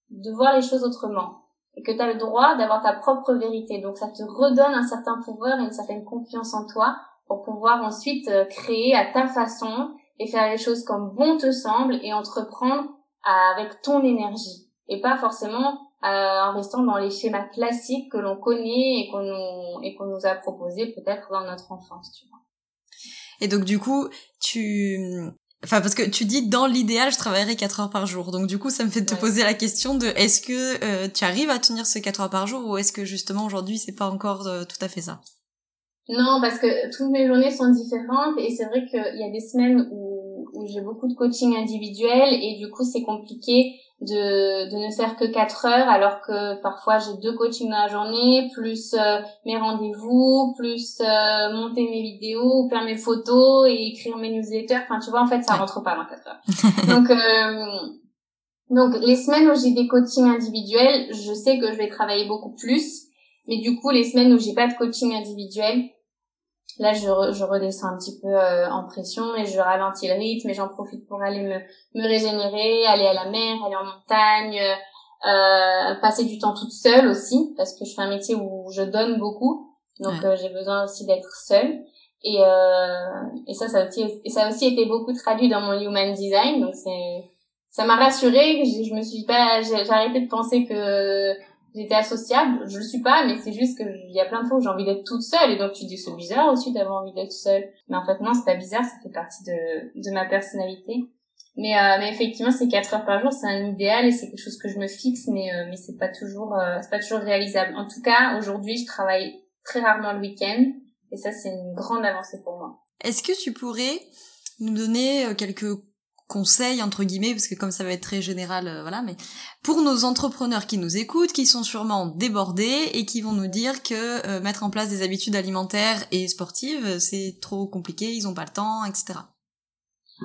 [SPEAKER 2] de voir les choses autrement et que tu as le droit d'avoir ta propre vérité. Donc ça te redonne un certain pouvoir et une certaine confiance en toi pour pouvoir ensuite créer à ta façon et faire les choses comme bon te semble et entreprendre avec ton énergie et pas forcément euh, en restant dans les schémas classiques que l'on connaît et qu'on nous, et qu'on nous a proposé peut-être dans notre enfance, tu vois.
[SPEAKER 1] Et donc du coup, tu Enfin, parce que tu dis dans l'idéal, je travaillerai 4 heures par jour. Donc du coup, ça me fait te poser la question de est-ce que euh, tu arrives à tenir ces 4 heures par jour ou est-ce que justement aujourd'hui c'est pas encore euh, tout à fait ça?
[SPEAKER 2] Non, parce que toutes mes journées sont différentes et c'est vrai qu'il y a des semaines où où j'ai beaucoup de coaching individuel et du coup c'est compliqué de, de ne faire que 4 heures alors que parfois j'ai deux coachings dans la journée, plus euh, mes rendez-vous, plus euh, monter mes vidéos, faire mes photos et écrire mes newsletters. Enfin tu vois en fait ça rentre pas dans 4 heures. donc euh, donc les semaines où j'ai des coachings individuels, je sais que je vais travailler beaucoup plus. Mais du coup les semaines où j'ai pas de coaching individuel, Là, je, je redescends un petit peu euh, en pression et je ralentis le rythme et j'en profite pour aller me, me régénérer, aller à la mer, aller en montagne, euh, passer du temps toute seule aussi parce que je fais un métier où je donne beaucoup, donc euh, j'ai besoin aussi d'être seule. Et, euh, et ça, ça a aussi, et ça a aussi été beaucoup traduit dans mon human design, donc c'est, ça m'a rassurée. Je, je me suis pas, j'ai arrêté de penser que j'étais associable, je le suis pas, mais c'est juste que il y a plein de fois où j'ai envie d'être toute seule, et donc tu dis c'est bizarre aussi d'avoir envie d'être seule. Mais en fait non, c'est pas bizarre, ça fait partie de, de ma personnalité. Mais, euh, mais effectivement, c'est quatre heures par jour, c'est un idéal et c'est quelque chose que je me fixe, mais euh, mais c'est pas toujours euh, c'est pas toujours réalisable. En tout cas, aujourd'hui, je travaille très rarement le week-end, et ça c'est une grande avancée pour moi.
[SPEAKER 1] Est-ce que tu pourrais nous donner quelques conseils entre guillemets parce que comme ça va être très général euh, voilà mais pour nos entrepreneurs qui nous écoutent qui sont sûrement débordés et qui vont nous dire que euh, mettre en place des habitudes alimentaires et sportives c'est trop compliqué ils ont pas le temps etc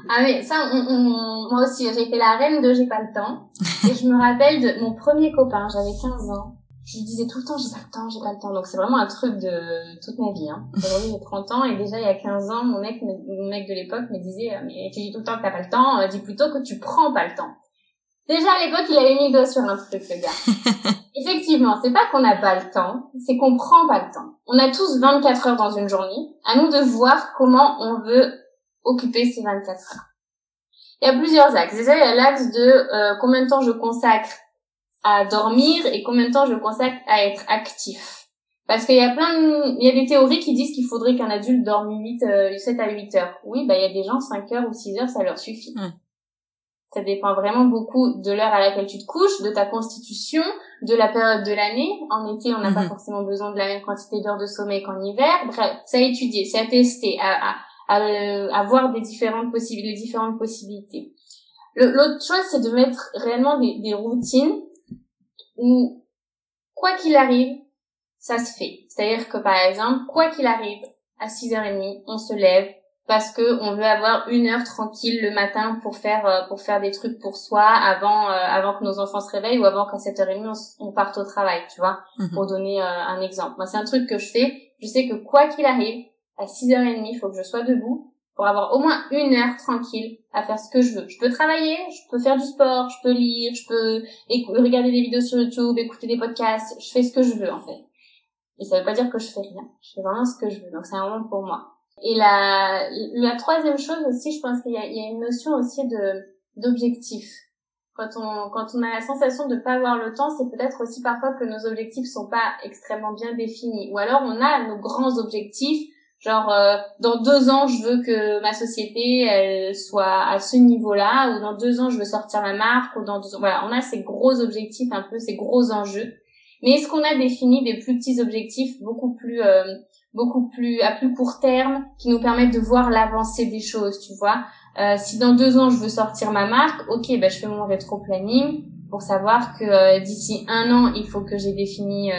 [SPEAKER 2] ah oui ça moi aussi j'ai été la reine de j'ai pas le temps. Et je me rappelle de mon premier copain j'avais 15 ans je disais tout le temps j'ai pas le temps, j'ai pas le temps. Donc c'est vraiment un truc de toute ma vie. Hein. Aujourd'hui j'ai 30 ans et déjà il y a 15 ans mon mec, mon mec de l'époque me disait euh, mais tu dis tout le temps que t'as pas le temps, euh, dis plutôt que tu prends pas le temps. Déjà à l'époque il avait mis le doigt sur un truc le gars. Effectivement c'est pas qu'on n'a pas le temps, c'est qu'on prend pas le temps. On a tous 24 heures dans une journée. À nous de voir comment on veut occuper ces 24 heures. Il y a plusieurs axes. Déjà il y a l'axe de euh, combien de temps je consacre à dormir et combien de temps je consacre à être actif. Parce qu'il y a plein de... il y a des théories qui disent qu'il faudrait qu'un adulte dorme 8, 7 à 8 heures. Oui, bah, il y a des gens, 5 heures ou 6 heures, ça leur suffit. Ça dépend vraiment beaucoup de l'heure à laquelle tu te couches, de ta constitution, de la période de l'année. En été, on n'a pas mhm. forcément besoin de la même quantité d'heures de sommeil qu'en hiver. Bref, c'est à étudier, c'est à tester, à, à, à, voir des différentes possibilités, les différentes possibilités. L'autre chose, c'est de mettre réellement des, des routines où, quoi qu'il arrive, ça se fait. C'est-à-dire que par exemple, quoi qu'il arrive, à 6h30, on se lève parce que on veut avoir une heure tranquille le matin pour faire euh, pour faire des trucs pour soi avant euh, avant que nos enfants se réveillent ou avant qu'à 7h30 on, parte au travail, tu vois, mhm. pour donner euh, un exemple. Moi, c'est un truc que je fais, je sais que quoi qu'il arrive, à 6h30, il faut que je sois debout pour avoir au moins une heure tranquille à faire ce que je veux. Je peux travailler, je peux faire du sport, je peux lire, je peux regarder des vidéos sur YouTube, écouter des podcasts, je fais ce que je veux en fait. Et ça veut pas dire que je fais rien. Je fais vraiment ce que je veux. Donc c'est un moment pour moi. Et la, la troisième chose aussi, je pense qu'il y y a une notion aussi de, d'objectif. Quand on, quand on a la sensation de pas avoir le temps, c'est peut-être aussi parfois que nos objectifs sont pas extrêmement bien définis. Ou alors on a nos grands objectifs, genre euh, dans deux ans je veux que ma société elle soit à ce niveau-là, ou dans deux ans je veux sortir ma marque, ou dans deux ans, voilà, on a ces gros objectifs un peu, ces gros enjeux. Mais est-ce qu'on a défini des plus petits objectifs beaucoup plus euh, beaucoup plus à plus court terme qui nous permettent de voir l'avancée des choses, tu vois? Euh, Si dans deux ans je veux sortir ma marque, ok, ben je fais mon rétro planning pour savoir que euh, d'ici un an il faut que j'ai défini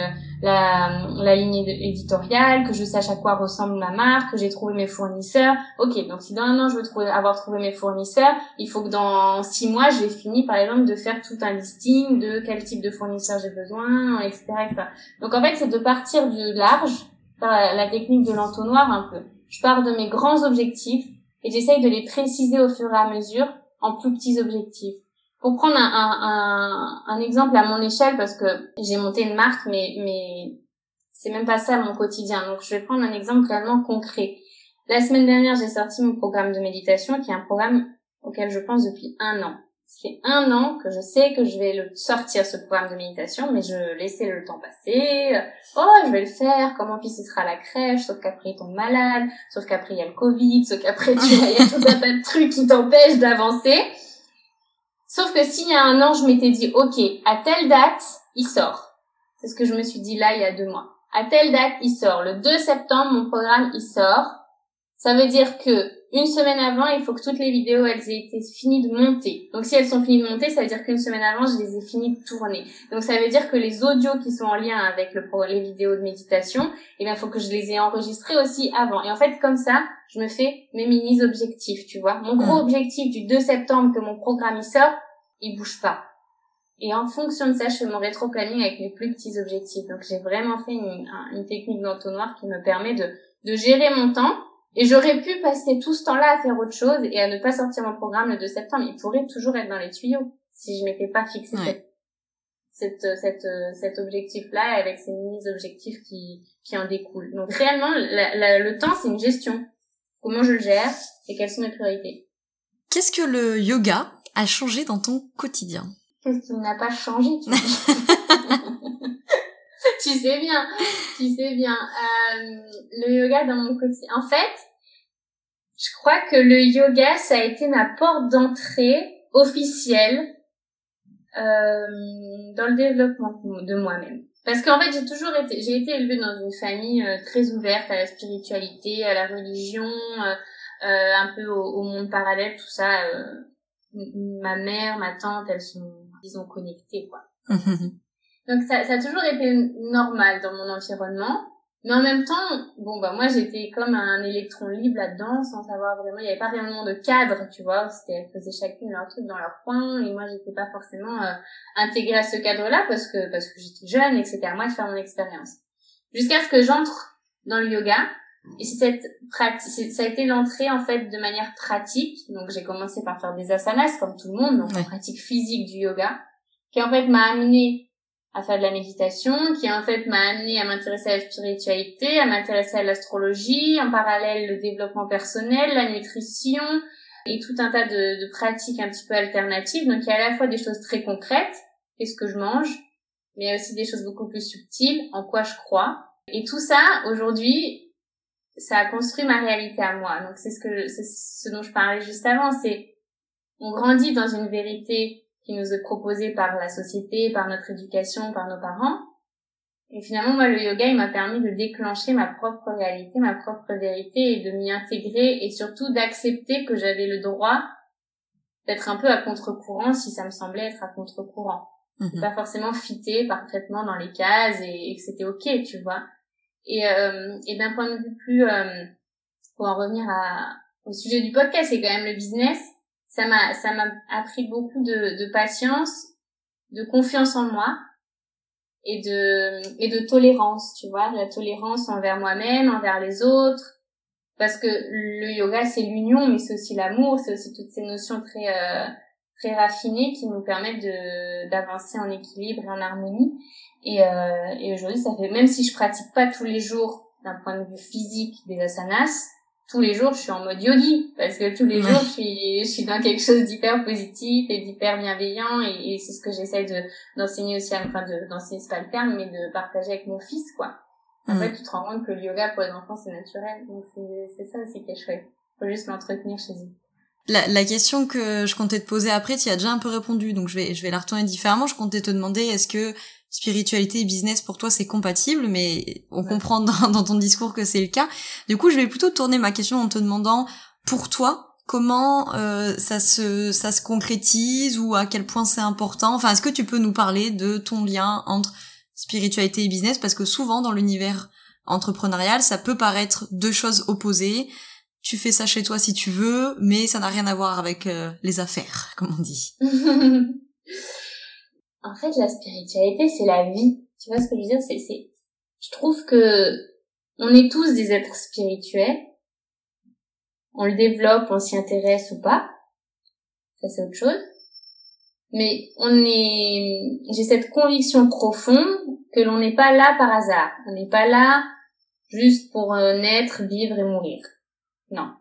[SPEAKER 2] la, la ligne éditoriale, que je sache à quoi ressemble ma marque, que j'ai trouvé mes fournisseurs. Ok, donc si dans un an je veux trouver, avoir trouvé mes fournisseurs, il faut que dans six mois j'ai fini par exemple de faire tout un listing de quel type de fournisseur j'ai besoin, etc., etc. Donc en fait c'est de partir du large, par la technique de l'entonnoir un peu. Je pars de mes grands objectifs et j'essaye de les préciser au fur et à mesure en plus petits objectifs. Pour prendre un, un, un, exemple à mon échelle, parce que j'ai monté une marque, mais, mais c'est même pas ça mon quotidien. Donc, je vais prendre un exemple réellement concret. La semaine dernière, j'ai sorti mon programme de méditation, qui est un programme auquel je pense depuis un an. Ça fait un an que je sais que je vais le sortir, ce programme de méditation, mais je laissais le temps passer. Oh, je vais le faire, comment puis ce sera la crèche, sauf qu'après il tombe malade, sauf qu'après il y a le Covid, sauf qu'après il y a tout un tas de trucs qui t'empêchent d'avancer. Sauf que s'il y a un an, je m'étais dit, ok, à telle date, il sort. C'est ce que je me suis dit là, il y a deux mois. À telle date, il sort. Le 2 septembre, mon programme, il sort. Ça veut dire que une semaine avant, il faut que toutes les vidéos, elles aient été finies de monter. Donc si elles sont finies de monter, ça veut dire qu'une semaine avant, je les ai finies de tourner. Donc ça veut dire que les audios qui sont en lien avec le, les vidéos de méditation, eh bien, il faut que je les ai enregistrés aussi avant. Et en fait, comme ça, je me fais mes mini-objectifs, tu vois. Mon gros objectif du 2 septembre que mon programme y sort, il bouge pas. Et en fonction de ça, je fais mon rétro-planning avec mes plus petits objectifs. Donc j'ai vraiment fait une, une technique d'entonnoir qui me permet de, de gérer mon temps. Et j'aurais pu passer tout ce temps-là à faire autre chose et à ne pas sortir mon programme le 2 septembre. Il pourrait toujours être dans les tuyaux si je m'étais pas fixé cette, cette, cet objectif-là avec ces mini-objectifs qui, qui en découlent. Donc réellement, le temps, c'est une gestion comment je le gère et quelles sont mes priorités.
[SPEAKER 1] Qu'est-ce que le yoga a changé dans ton quotidien?
[SPEAKER 2] Qu'est-ce qui n'a pas changé tu, sais bien, tu sais bien. Euh, le yoga dans mon quotidien. En fait, je crois que le yoga, ça a été ma porte d'entrée officielle euh, dans le développement de moi-même. Parce qu'en fait, j'ai toujours été, j'ai été élevée dans une famille euh, très ouverte à la spiritualité, à la religion, euh, euh un peu au, monde parallèle, tout ça. Euh, ma mère, ma tante, elles sont, disons, connectées, quoi. Donc ça, ça a toujours été normal dans mon environnement. Mais en même temps, bon bah moi j'étais comme un électron libre là-dedans, sans savoir vraiment, il n'y avait pas réellement de cadre, tu vois. C'était, elles faisaient chacune leur truc dans leur coin, et moi j'étais pas forcément euh, intégrée à ce cadre-là parce que parce que j'étais jeune, etc. Moi de faire mon expérience. Jusqu'à ce que j'entre dans le yoga, et c'est cette pratique, ça a été l'entrée en fait de manière pratique. Donc j'ai commencé par faire des asanas comme tout le monde, donc la pratique physique du yoga, qui en fait m'a amené à faire de la méditation, qui en fait m'a amené à m'intéresser à la spiritualité, à m'intéresser à l'astrologie, en parallèle le développement personnel, la nutrition et tout un tas de, de, pratiques un petit peu alternatives. Donc il y a à la fois des choses très concrètes, qu'est-ce que je mange, mais il y a aussi des choses beaucoup plus subtiles, en quoi je crois, Et tout ça, aujourd'hui, ça a construit ma réalité à moi. Donc c'est ce que c'est ce dont je parlais juste avant, c'est on grandit dans une vérité qui nous est proposée par la société, par notre éducation, par nos parents. Et finalement, moi, le yoga, il m'a permis de déclencher ma propre réalité, ma propre vérité et de m'y intégrer et surtout d'accepter que j'avais le droit d'être un peu à contre-courant si ça me semblait être à contre-courant. Mhm. Pas forcément fité parfaitement dans les cases et, que c'était ok, tu vois. Et, euh, et d'un point de vue plus, euh, pour en revenir à, au sujet du podcast, c'est quand même le business. Ça m'a, ça m'a appris beaucoup de, de patience, de confiance en moi et de, et de tolérance, tu vois, la tolérance envers moi-même, envers les autres, parce que le yoga c'est l'union mais c'est aussi l'amour c'est aussi toutes ces notions très euh, très raffinées qui nous permettent de d'avancer en équilibre et en harmonie. Et euh, et aujourd'hui ça fait même si je pratique pas tous les jours d'un point de vue physique des asanas tous les jours je suis en mode yogi parce que tous les jours je suis je suis dans quelque chose d'hyper positif et d'hyper bienveillant et, c'est ce que j'essaie de d'enseigner aussi enfin de d'enseigner c'est pas le terme mais de partager avec mon fils quoi en fait, mm. tu te rends compte que le yoga pour les enfants, c'est naturel. Donc, c'est ça aussi qui est chouette. Faut juste l'entretenir chez eux.
[SPEAKER 1] La, la, question que je comptais te poser après, tu as déjà un peu répondu, donc je vais, je vais la retourner différemment. Je comptais te demander, est-ce que spiritualité et business pour toi c'est compatible, mais on comprend dans, dans, ton discours que c'est le cas. Du coup, je vais plutôt tourner ma question en te demandant, pour toi, comment euh, ça se ça se concrétise ou à quel point c'est important? Enfin, est-ce que tu peux nous parler de ton lien entre spiritualité et business? Parce que souvent dans l'univers entrepreneurial, ça peut paraître deux choses opposées. Tu fais ça chez toi si tu veux, mais ça n'a rien à voir avec euh, les affaires, comme on dit.
[SPEAKER 2] en fait, la spiritualité, c'est la vie. Tu vois ce que je veux dire? C'est, c'est, je trouve que on est tous des êtres spirituels. On le développe, on s'y intéresse ou pas. Ça, c'est autre chose. Mais on est, j'ai cette conviction profonde que l'on n'est pas là par hasard. On n'est pas là juste pour euh, naître, vivre et mourir. Non.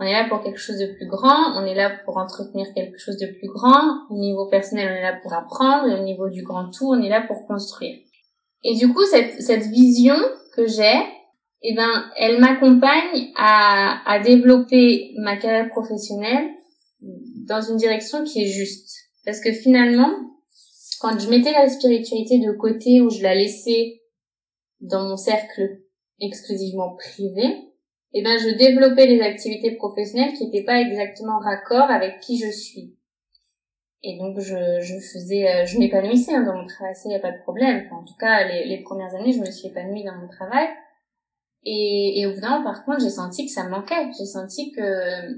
[SPEAKER 2] On est là pour quelque chose de plus grand, on est là pour entretenir quelque chose de plus grand. Au niveau personnel, on est là pour apprendre, et au niveau du grand tout, on est là pour construire. Et du coup, cette, cette vision que j'ai, eh ben, elle m'accompagne à, à développer ma carrière professionnelle dans une direction qui est juste. Parce que finalement, quand je mettais la spiritualité de côté ou je la laissais dans mon cercle exclusivement privé, eh ben, je développais des activités professionnelles qui n'étaient pas exactement raccord avec qui je suis. Et donc, je, je faisais, euh, je m'épanouissais hein, dans mon travail, ça, y a pas de problème. en tout cas, les, les premières années, je me suis épanouie dans mon travail. Et, et au bout d'un moment, par contre, j'ai senti que ça me manquait. J'ai senti que,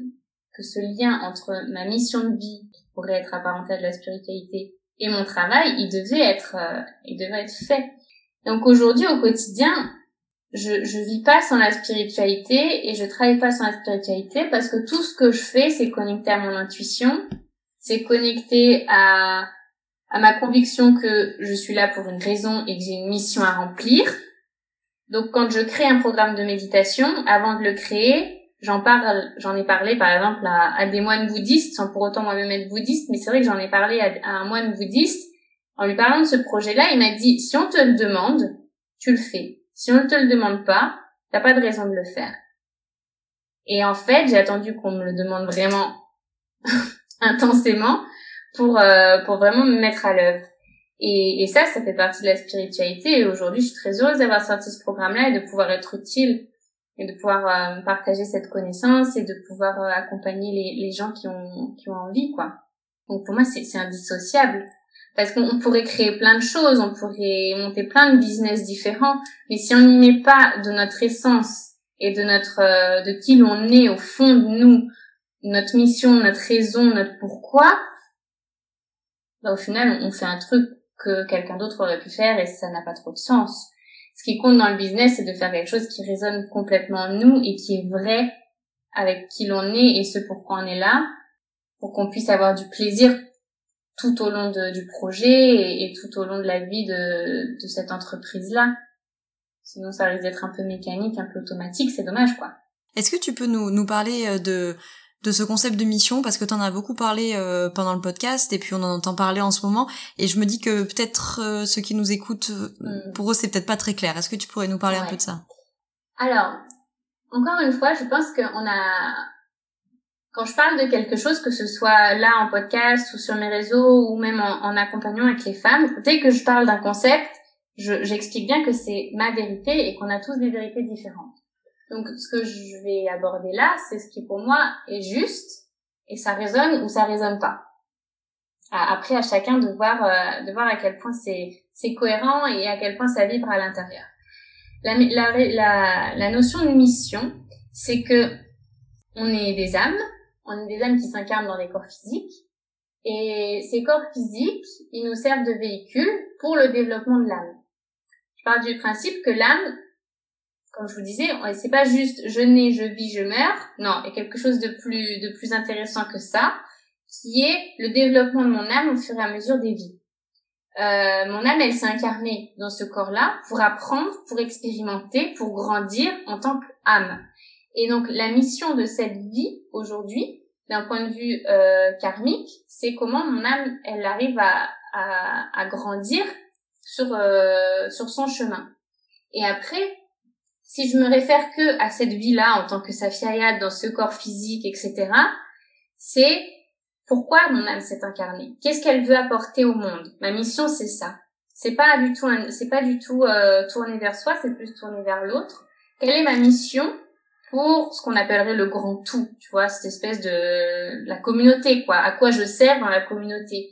[SPEAKER 2] que ce lien entre ma mission de vie pourrait être apparenté à de la spiritualité et mon travail, il devait être, euh, il devait être fait. Donc aujourd'hui, au quotidien, je, je vis pas sans la spiritualité et je travaille pas sans la spiritualité parce que tout ce que je fais, c'est connecté à mon intuition, c'est connecté à, à ma conviction que je suis là pour une raison et que j'ai une mission à remplir. Donc quand je crée un programme de méditation, avant de le créer, j'en parle, j'en ai parlé par exemple à, à, des moines bouddhistes, sans pour autant moi-même être bouddhiste, mais c'est vrai que j'en ai parlé à, un moine bouddhiste. En lui parlant de ce projet-là, il m'a dit, si on te le demande, tu le fais. Si on ne te le demande pas, t'as pas de raison de le faire. Et en fait, j'ai attendu qu'on me le demande vraiment intensément pour, euh, pour vraiment me mettre à l'œuvre. Et, et ça, ça fait partie de la spiritualité. Et aujourd'hui, je suis très heureuse d'avoir sorti ce programme-là et de pouvoir être utile et de pouvoir euh, partager cette connaissance et de pouvoir euh, accompagner les, les gens qui ont qui ont envie quoi. Donc pour moi c'est indissociable parce qu'on pourrait créer plein de choses, on pourrait monter plein de business différents, mais si on n'y met pas de notre essence et de notre euh, de qui l'on est au fond de nous, notre mission, notre raison, notre pourquoi, bah, au final on fait un truc que quelqu'un d'autre aurait pu faire et ça n'a pas trop de sens. Ce qui compte dans le business, c'est de faire quelque chose qui résonne complètement en nous et qui est vrai avec qui l'on est et ce pourquoi on est là, pour qu'on puisse avoir du plaisir tout au long du projet et, tout au long de la vie de, de cette entreprise-là. Sinon, ça risque d'être un peu mécanique, un peu automatique, c'est dommage, quoi.
[SPEAKER 1] Est-ce que tu peux nous, nous parler euh, de, de ce concept de mission? Parce que tu en as beaucoup parlé euh, pendant le podcast et puis on en entend parler en ce moment et je me dis que peut-être euh, ceux qui nous écoutent mm. pour eux c'est peut-être pas très clair. Est-ce que tu pourrais nous parler un peu de ça?
[SPEAKER 2] Alors, encore une fois, je pense qu'on a quand je parle de quelque chose, que ce soit là en podcast ou sur mes réseaux ou même en, accompagnant avec les femmes, dès que je parle d'un concept, j'explique bien que c'est ma vérité et qu'on a tous des vérités différentes. Donc, ce que je vais aborder là, c'est ce qui pour moi est juste et ça résonne ou ça résonne pas. Après, à chacun de voir, euh, de voir à quel point c'est c'est cohérent et à quel point ça vibre à l'intérieur. La, la, la, la notion de mission, c'est que on est des âmes, on est des âmes qui s'incarnent dans des corps physiques, et ces corps physiques, ils nous servent de véhicule pour le développement de l'âme. Je parle du principe que l'âme, comme je vous disais, c'est pas juste je nais, je vis, je meurs. Non, il y a quelque chose de plus, de plus intéressant que ça, qui est le développement de mon âme au fur et à mesure des vies. Euh, mon âme, elle s'est incarnée dans ce corps-là pour apprendre, pour expérimenter, pour grandir en tant qu'âme. Et donc la mission de cette vie aujourd'hui, d'un point de vue euh, karmique, c'est comment mon âme, elle arrive à, à, grandir sur euh, sur son chemin. Et après, si je me réfère que à cette vie-là en tant que Safiaya dans ce corps physique, etc., c'est pourquoi mon âme s'est incarnée? Qu'est-ce qu'elle veut apporter au monde? Ma mission, c'est ça. C'est pas du tout, c'est pas du tout euh, tourner vers soi, c'est plus tourner vers l'autre. Quelle est ma mission pour ce qu'on appellerait le grand tout, tu vois, cette espèce de la communauté, quoi. À quoi je sers dans la communauté.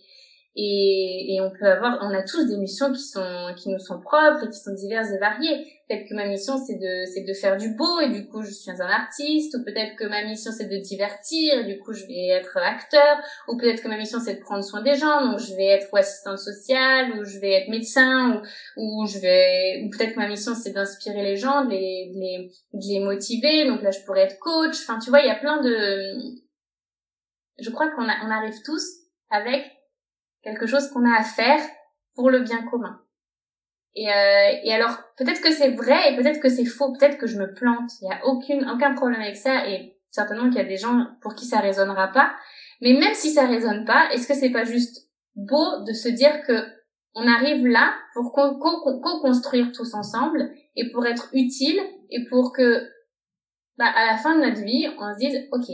[SPEAKER 2] Et, et on peut avoir, on a tous des missions qui sont, qui nous sont propres et qui sont diverses et variées. Peut-être que ma mission c'est de, c'est de faire du beau et du coup je suis un artiste. Ou peut-être que ma mission c'est de divertir et du coup je vais être acteur. Ou peut-être que ma mission c'est de prendre soin des gens, donc je vais être assistante sociale ou je vais être médecin ou, ou je vais, ou peut-être que ma mission c'est d'inspirer les gens, de les, de les, de les motiver. Donc là je pourrais être coach. Enfin tu vois, il y a plein de, je crois qu'on on arrive tous avec quelque chose qu'on a à faire pour le bien commun. Et, euh, et alors, peut-être que c'est vrai et peut-être que c'est faux, peut-être que je me plante. Il n'y a aucune, aucun problème avec ça et certainement qu'il y a des gens pour qui ça résonnera pas. Mais même si ça résonne pas, est-ce que c'est pas juste beau de se dire que on arrive là pour co-construire tous ensemble et pour être utile et pour que, bah, à la fin de notre vie, on se dise, ok,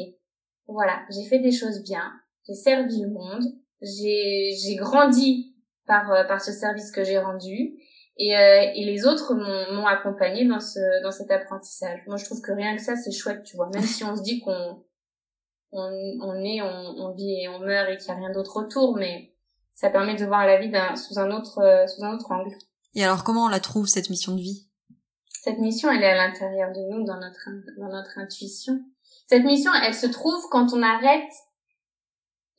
[SPEAKER 2] voilà, j'ai fait des choses bien, j'ai servi le monde, j'ai j'ai grandi par euh, par ce service que j'ai rendu et euh, et les autres m'ont accompagné dans ce dans cet apprentissage. Moi je trouve que rien que ça c'est chouette, tu vois, même si on se dit qu'on on, on est, on, on vit et on meurt et qu'il y a rien d'autre autour, mais ça permet de voir la vie d'un, sous un autre euh, sous un autre angle.
[SPEAKER 1] Et alors comment on la trouve cette mission de vie?
[SPEAKER 2] Cette mission, elle est à l'intérieur de nous, dans notre dans notre intuition. Cette mission, elle se trouve quand on arrête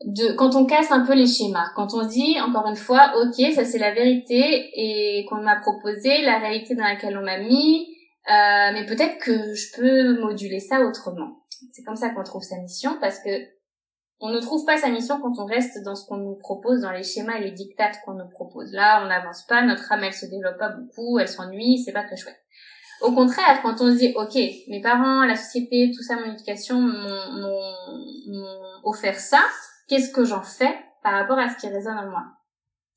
[SPEAKER 2] de quand on casse un peu les schémas, quand on dit encore une fois, ok, ça c'est la vérité et qu'on m'a proposé, la réalité dans laquelle on m'a mis, euh, mais peut-être que je peux moduler ça autrement. C'est comme ça qu'on trouve sa mission parce que on ne trouve pas sa mission quand on reste dans ce qu'on nous propose, dans les schémas et les dictates qu'on nous propose. Là, on n'avance pas, notre âme elle se développe pas beaucoup, elle s'ennuie, c'est pas très chouette. Au contraire, quand on se dit, ok, mes parents, la société, tout ça, mon éducation m'ont offert ça, qu'est-ce que j'en fais par rapport à ce qui résonne en moi.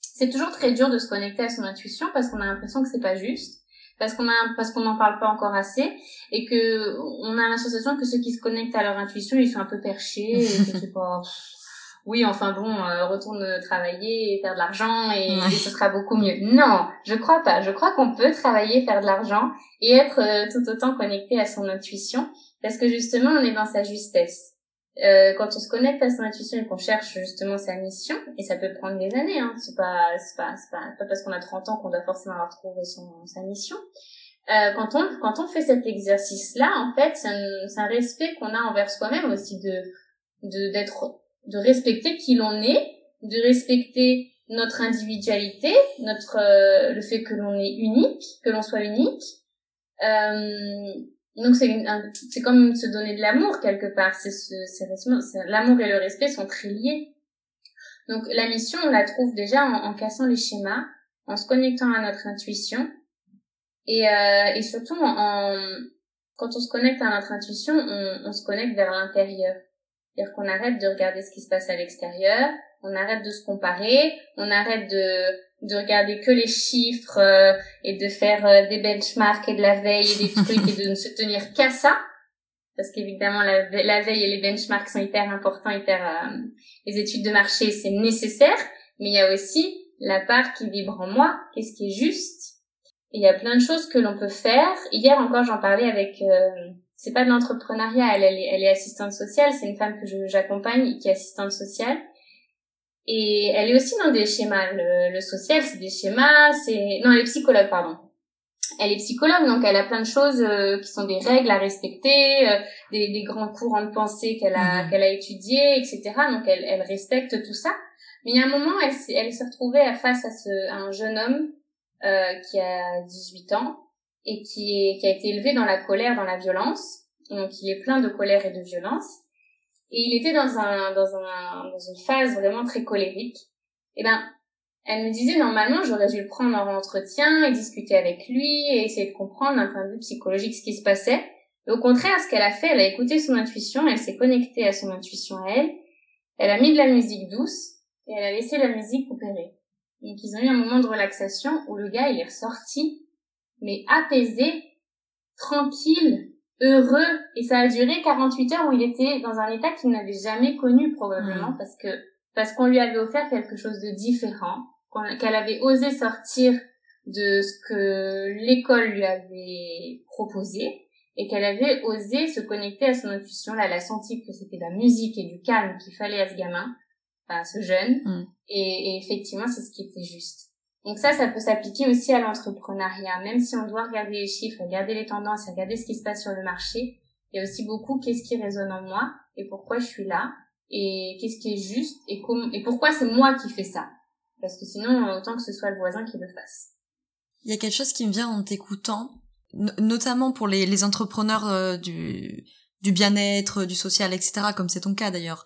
[SPEAKER 2] C'est toujours très dur de se connecter à son intuition parce qu'on a l'impression que c'est pas juste, parce qu'on a parce qu'on n'en parle pas encore assez et que on a l'association que ceux qui se connectent à leur intuition, ils sont un peu perchés et que c'est pas oui, enfin bon, euh, retourne travailler et faire de l'argent et, ce sera beaucoup mieux. Non, je crois pas. Je crois qu'on peut travailler, faire de l'argent et être euh, tout autant connecté à son intuition parce que justement, on est dans sa justesse. Euh, quand on se connecte à son intuition et qu'on cherche justement sa mission, et ça peut prendre des années, hein, c'est pas, c'est pas, c'est pas, pas, parce qu'on a 30 ans qu'on doit forcément avoir trouvé son, sa mission. Euh, quand on, quand on fait cet exercice-là, en fait, c'est un, un respect qu'on a envers soi-même aussi de, de, d'être, de respecter qui l'on est, de respecter notre individualité, notre, euh, le fait que l'on est unique, que l'on soit unique, euh, donc c'est c'est comme se donner de l'amour quelque part. C'est c'est l'amour et le respect sont très liés. Donc la mission, on la trouve déjà en, cassant les schémas, en se connectant à notre intuition et euh, et surtout en, quand on se connecte à notre intuition, on, on se connecte vers l'intérieur. C'est-à-dire qu'on arrête de regarder ce qui se passe à l'extérieur, on arrête de se comparer, on arrête de de regarder que les chiffres euh, et de faire euh, des benchmarks et de la veille et des trucs et de ne se tenir qu'à ça. Parce qu'évidemment la, la, veille et les benchmarks sont hyper importants hyper euh, les études de marché c'est nécessaire. Mais il y a aussi la part qui vibre en moi qu'est-ce qui est juste. Et il y a plein de choses que l'on peut faire. Hier encore j'en parlais avec c'est pas de l'entrepreneuriat elle, elle, est, elle est assistante sociale c'est une femme que j'accompagne qui est assistante sociale et elle est aussi dans des schémas. Le, le social, c'est des schémas. C'est non, elle est psychologue, pardon. Elle est psychologue, donc elle a plein de choses euh, qui sont des règles à respecter, euh, des, des, grands courants de pensée qu'elle a mhm. qu'elle a étudiés, etc. Donc elle, elle respecte tout ça. Mais il y a un moment, elle, elle s'est retrouvée face à, ce, à un jeune homme euh, qui a 18 ans et qui, est, qui a été élevé dans la colère, dans la violence. Donc il est plein de colère et de violence et il était dans un dans un dans une phase vraiment très colérique. Et eh ben elle me disait normalement j'aurais dû le prendre en entretien et discuter avec lui et essayer de comprendre d'un point de vue psychologique ce qui se passait. Au contraire, ce qu'elle a fait, elle a écouté son intuition, elle s'est connectée à son intuition à elle. Elle a mis de la musique douce et elle a laissé la musique opérer. Donc ils ont eu un moment de relaxation où le gars il est ressorti mais apaisé, tranquille, heureux et ça a duré 48 heures où il était dans un état qu'il n'avait jamais connu probablement parce que parce qu'on lui avait offert quelque chose de différent, qu'elle avait osé sortir de ce que l'école lui avait proposé et qu'elle avait osé se connecter à son intuition. Là, elle a senti que c'était la musique et du calme qu'il fallait à ce gamin, à ce jeune. Mm. Et, et effectivement, c'est ce qui était juste. Donc ça, ça peut s'appliquer aussi à l'entrepreneuriat. Même si on doit regarder les chiffres, regarder les tendances, regarder ce qui se passe sur le marché, il y a aussi beaucoup qu'est-ce qui résonne en moi et pourquoi je suis là et qu'est-ce qui est juste et pourquoi c'est moi qui fais ça. Parce que sinon, autant que ce soit le voisin qui le fasse.
[SPEAKER 1] Il y a quelque chose qui me vient en t'écoutant, notamment pour les, entrepreneurs euh, du, bien-être, du social, etc., comme c'est ton cas d'ailleurs.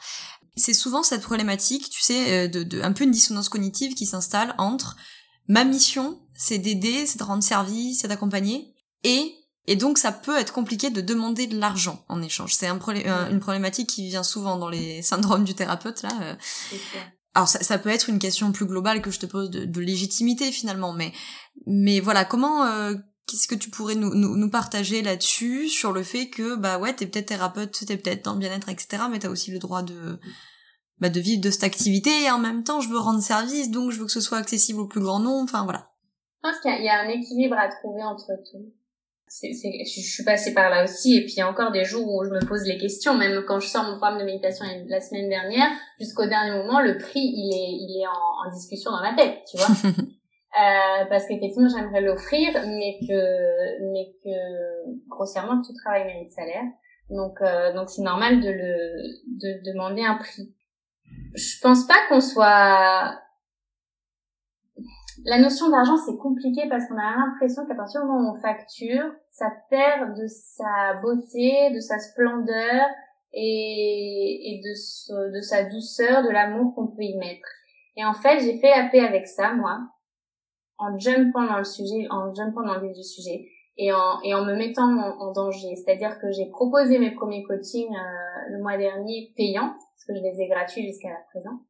[SPEAKER 1] C'est souvent cette problématique, tu sais, euh, de, un peu une dissonance cognitive qui s'installe entre ma mission, c'est d'aider, c'est de rendre service, c'est d'accompagner. Et, et donc ça peut être compliqué de demander de l'argent en échange. C'est un une problématique qui vient souvent dans les syndromes du thérapeute, là. Euh. Alors ça, ça, peut être une question plus globale que je te pose de, légitimité finalement, mais mais voilà comment euh, qu'est-ce que tu pourrais nous, nous, nous partager là-dessus sur le fait que bah ouais t'es peut-être thérapeute, t'es peut-être dans le bien-être etc, mais t'as aussi le droit de bah, de vivre de cette activité et en même temps je veux rendre service donc je veux que ce soit accessible au plus grand nombre enfin voilà.
[SPEAKER 2] Je pense qu'il y, a un équilibre à trouver entre tout. C'est, je, suis passée par là aussi et puis il y a encore des jours où je me pose les questions. Même quand je sors mon programme de méditation la semaine dernière jusqu'au dernier moment le prix il est il est en, en discussion dans ma tête tu vois. Euh, parce qu'effectivement j'aimerais l'offrir mais que mais que grossièrement tout travail mérite salaire. Donc euh, donc c'est normal de le de demander un prix je pense pas qu'on soit la notion d'argent c'est compliqué parce qu'on a l'impression qu'à partir du moment où on facture, ça perd de sa beauté, de sa splendeur et, et de, de sa douceur, de l'amour qu'on peut y mettre. Et en fait, j'ai fait la paix avec ça, moi, en jumpant dans le sujet, en jumpant dans le vif du sujet et en, et en me mettant en, danger. C'est-à-dire que j'ai proposé mes premiers coachings euh, le mois dernier payants parce que je les ai gratuits jusqu'à présent.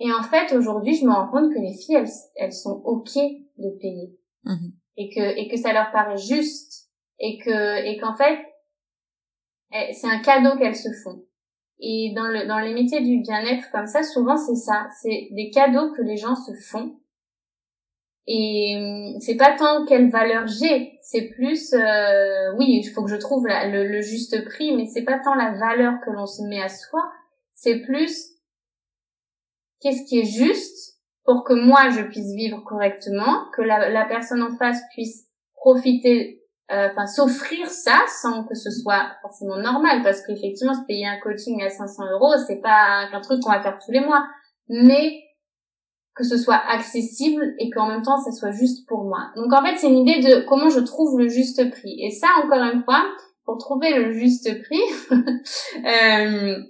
[SPEAKER 2] Et en fait, aujourd'hui, je me rends compte que les filles, elles, elles sont ok de payer mhm. et que et que ça leur paraît juste et que et qu'en fait, eh, c'est un cadeau qu'elles se font. Et dans le dans les métiers du bien-être comme ça, souvent c'est ça, c'est des cadeaux que les gens se font. Et hum, c'est pas tant quelle valeur j'ai, c'est plus euh, oui il faut que je trouve le, le, juste prix mais c'est pas tant la valeur que l'on se met à soi c'est plus qu'est-ce qui est juste pour que moi je puisse vivre correctement que la, la personne en face puisse profiter euh, enfin s'offrir ça sans que ce soit forcément normal. Parce qu'effectivement se payer un coaching à 500 euros c'est pas un truc qu'on va faire tous les mois. Mais que ce soit accessible et qu'en même temps ça soit juste pour moi. Donc en fait c'est une idée de comment je trouve le juste prix. Et ça encore une fois, pour trouver le juste prix, euh,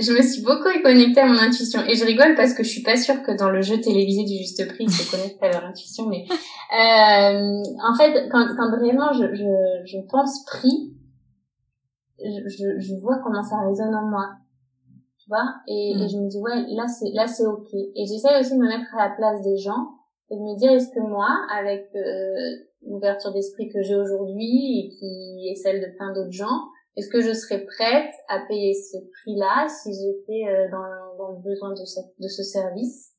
[SPEAKER 2] je me suis beaucoup connectée à mon intuition. Et je rigole parce que je suis pas sûre que dans le jeu télévisé du juste prix, ils se connectent à leur intuition. Mais euh, en fait, quand, quand vraiment je, je, je pense prix, je, je vois comment ça résonne en moi vois et, et, mm. je me dis ouais là c'est là c'est ok. Et j'essaie aussi de me mettre à la place des gens et de me dire est-ce que moi avec euh, l'ouverture d'esprit que j'ai aujourd'hui et qui est celle de plein d'autres gens est-ce que je serais prête à payer ce prix-là si j'étais euh, dans, dans, le besoin de ce, de ce service?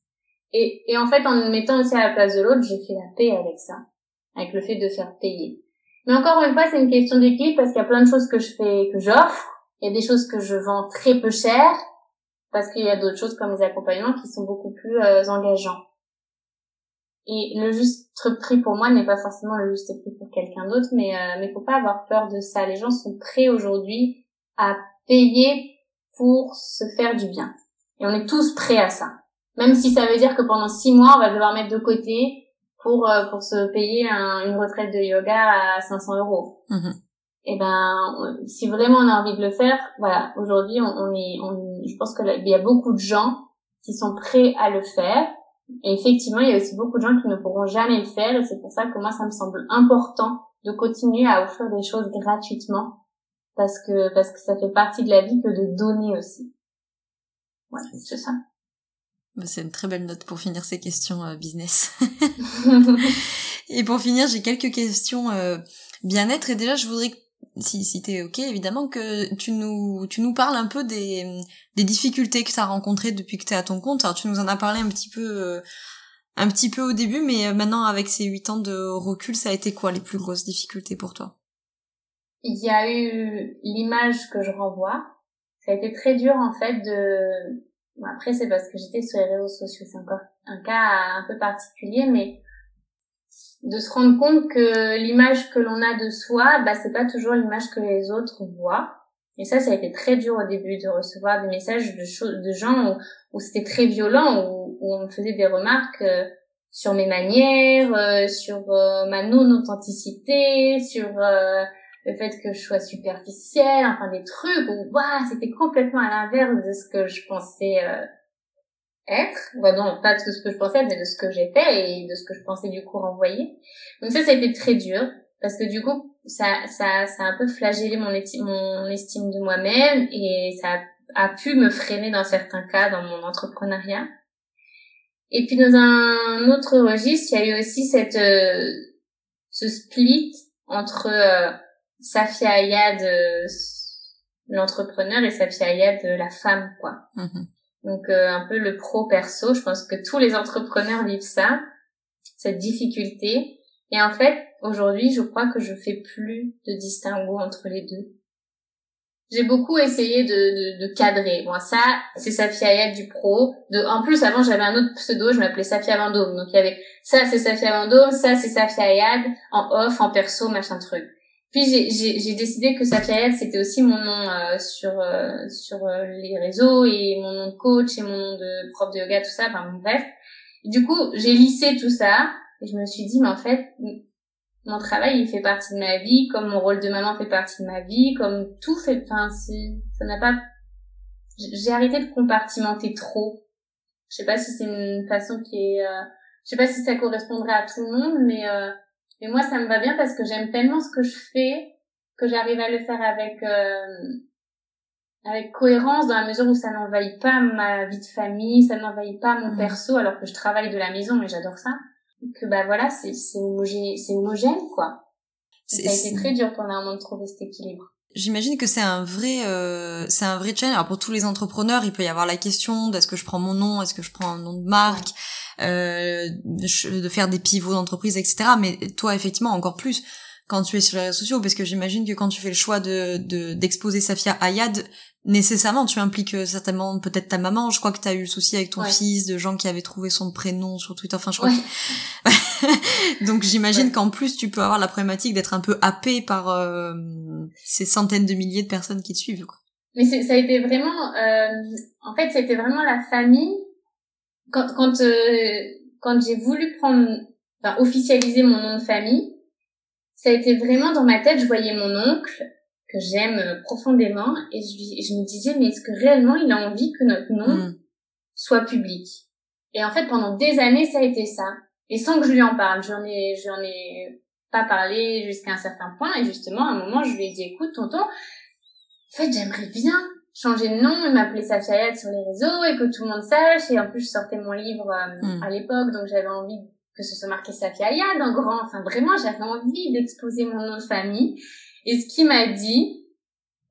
[SPEAKER 2] Et, et en fait en me mettant aussi à la place de l'autre j'ai fait la paix avec ça avec le fait de faire payer. Mais encore une fois c'est une question d'équilibre parce qu'il y a plein de choses que je fais que j'offre. Il y a des choses que je vends très peu cher parce qu'il y a d'autres choses comme les accompagnements qui sont beaucoup plus euh, engageants. Et le juste prix pour moi n'est pas forcément le juste prix pour quelqu'un d'autre, mais euh, mais faut pas avoir peur de ça. Les gens sont prêts aujourd'hui à payer pour se faire du bien, et on est tous prêts à ça. Même si ça veut dire que pendant six mois, on va devoir mettre de côté pour euh, pour se payer une retraite de yoga à 500 euros. Mm-hmm et eh ben si vraiment on a envie de le faire voilà aujourd'hui on, on, est on, je pense que il y a beaucoup de gens qui sont prêts à le faire et effectivement il y a aussi beaucoup de gens qui ne pourront jamais le faire et c'est pour ça que moi ça me semble important de continuer à offrir des choses gratuitement parce que parce que ça fait partie de la vie que de donner aussi voilà c'est ça
[SPEAKER 1] bah, c'est une très belle note pour finir ces questions euh, business. et pour finir, j'ai quelques questions euh, bien-être. Et déjà, je voudrais si, si t'es ok, évidemment, que tu nous, tu nous parles un peu des, des difficultés que t'as rencontrées depuis que t'es à ton compte. Alors, tu nous en as parlé un petit peu, euh, un petit peu au début, mais euh, maintenant, avec ces huit ans de recul, ça a été quoi les plus grosses difficultés pour toi?
[SPEAKER 2] Il y a eu l'image que je renvoie. Ça a été très dur, en fait, de, après, c'est parce que j'étais sur les réseaux sociaux. C'est encore un cas un peu particulier, mais de se rendre compte que l'image que l'on a de soi, bah c'est pas toujours l'image que les autres voient. Et ça, ça a été très dur au début de recevoir des messages de, de gens où, c'était très violent, où, on me faisait des remarques euh, sur mes manières, euh, sur euh, ma non-authenticité, sur le fait que je sois superficielle, enfin des trucs où waouh, c'était complètement à l'inverse de ce que je pensais être, bah non, pas de ce que je pensais, mais de ce que j'étais et de ce que je pensais du coup renvoyer. Donc ça, ça a été très dur parce que du coup, ça, ça, ça a un peu flagellé mon, mon estime de moi-même et ça a, pu me freiner dans certains cas dans mon entrepreneuriat. Et puis dans un autre registre, il y a eu aussi cette euh, ce split entre euh, Safia Ayad, l'entrepreneur, et Safia Ayad, la femme, quoi. Mm-hmm. Donc euh, un peu le pro perso, je pense que tous les entrepreneurs vivent ça, cette difficulté. Et en fait, aujourd'hui, je crois que je fais plus de distinguo entre les deux. J'ai beaucoup essayé de, de, cadrer. Bon, ça, c'est Safia Ayad du pro. De, en plus, avant, j'avais un autre pseudo, je m'appelais Safia Vendôme. Donc, il y avait ça, c'est Safia Vendôme, ça, c'est Safia Ayad, en off, en perso, machin truc. Puis j'ai décidé que Safiayad c'était aussi mon nom euh, sur euh, sur euh, les réseaux et mon nom de coach et mon nom de prof de yoga tout ça enfin bref. du coup j'ai lissé tout ça et je me suis dit mais en fait mon travail il fait partie de ma vie comme mon rôle de maman fait partie de ma vie comme tout fait enfin ça n'a pas j'ai arrêté de compartimenter trop. Je sais pas si c'est une façon qui est je sais pas si ça correspondrait à tout le monde mais mais moi, ça me va bien parce que j'aime tellement ce que je fais que j'arrive à le faire avec euh, avec cohérence dans la mesure où ça n'envahit pas ma vie de famille, ça n'envahit pas mon mmh. perso alors que je travaille de la maison et j'adore ça. Que bah voilà, c'est c'est homogène, c'est homogène quoi. Ça a été très dur pendant un moment de trouver cet équilibre.
[SPEAKER 1] J'imagine que c'est un vrai, euh, c'est un vrai challenge. Alors pour tous les entrepreneurs, il peut y avoir la question d'est-ce que je prends mon nom, est-ce que je prends un nom de marque, euh, de faire des pivots d'entreprise, etc. Mais toi, effectivement, encore plus quand tu es sur les réseaux sociaux, parce que j'imagine que quand tu fais le choix de d'exposer Safia Ayad, nécessairement tu impliques euh, certainement peut-être ta maman. Je crois que tu as eu le souci avec ton fils, de gens qui avaient trouvé son prénom sur Twitter. Enfin, je crois que... Donc j'imagine qu'en plus tu peux avoir la problématique d'être un peu happé par euh, ces centaines de milliers de personnes qui te suivent. Quoi.
[SPEAKER 2] Mais ça a été vraiment, euh, en fait, ça a été vraiment la famille quand quand euh, quand j'ai voulu prendre enfin, officialiser mon nom de famille ça a été vraiment dans ma tête je voyais mon oncle que j'aime profondément et je, je me disais mais est-ce que réellement il a envie que notre nom hmm. soit public? Et en fait pendant des années ça a été ça et sans que je lui en parle j'en ai j'en ai pas parlé jusqu'à un certain point et justement à un moment je lui ai dit écoute tonton en fait, j'aimerais bien changer de nom et m'appeler Safia sur les réseaux et que tout le monde sache. Et en plus, je sortais mon livre euh, hmm. à l'époque, donc j'avais envie que ce soit marqué Safia Yad en grand. Enfin, vraiment, j'avais envie d'exposer mon nom de famille. Et ce qu'il m'a dit,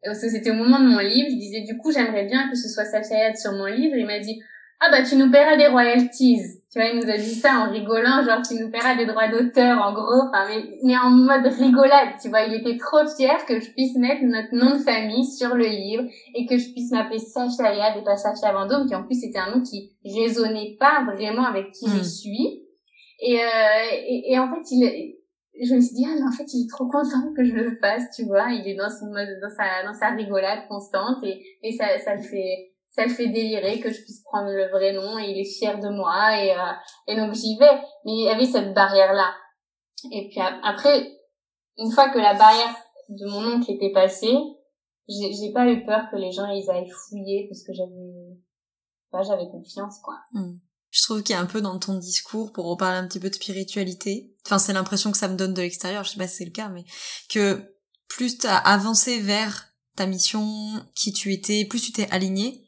[SPEAKER 2] parce que c'était au moment de mon livre, je disais du coup, j'aimerais bien que ce soit Safia sur mon livre. Et il m'a dit, ah bah tu nous paieras des royalties. Tu vois, il nous a dit ça en rigolant, genre tu nous paieras des droits d'auteur, en gros, enfin, mais, mais en mode rigolade, tu vois, il était trop fier que je puisse mettre notre nom de famille sur le livre et que je puisse m'appeler Sacha Yad et pas Sacha Vendôme, qui en plus c'était un nom qui résonnait pas vraiment avec qui je hmm. suis. Et, euh, et, et, en fait, il, je me suis dit, ah, mais en fait, il est trop content que je le fasse, tu vois, il est dans son mode, dans sa, dans sa rigolade constante et, et ça, ça le fait, ça le fait délirer que je puisse prendre le vrai nom et il est fier de moi et, euh, et donc j'y vais. Mais il y avait cette barrière-là. Et puis après, une fois que la barrière de mon oncle était passée, j'ai pas eu peur que les gens ils aillent fouiller parce que j'avais, bah, j'avais confiance quoi.
[SPEAKER 1] Hmm. Je trouve qu'il y a un peu dans ton discours, pour reparler un petit peu de spiritualité, enfin c'est l'impression que ça me donne de l'extérieur, je sais pas si c'est le cas, mais que plus t'as avancé vers ta mission, qui tu étais, plus tu t'es aligné,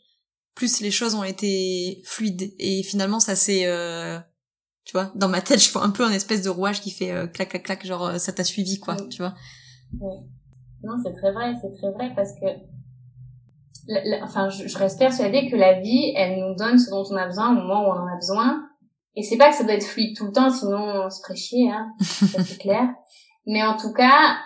[SPEAKER 1] plus les choses ont été fluides. Et finalement ça c'est euh, tu vois dans ma tête je vois un peu un espèce de rouage qui fait euh, clac clac clac genre euh, ça t'a suivi quoi tu vois.
[SPEAKER 2] Non c'est très vrai c'est très vrai parce que enfin je, je, reste persuadée que la vie elle nous donne ce dont on a besoin au moment où on en a besoin. Et c'est pas que ça doit être fluide tout le temps sinon on se ferait chier hein ça c'est clair. Mais en tout cas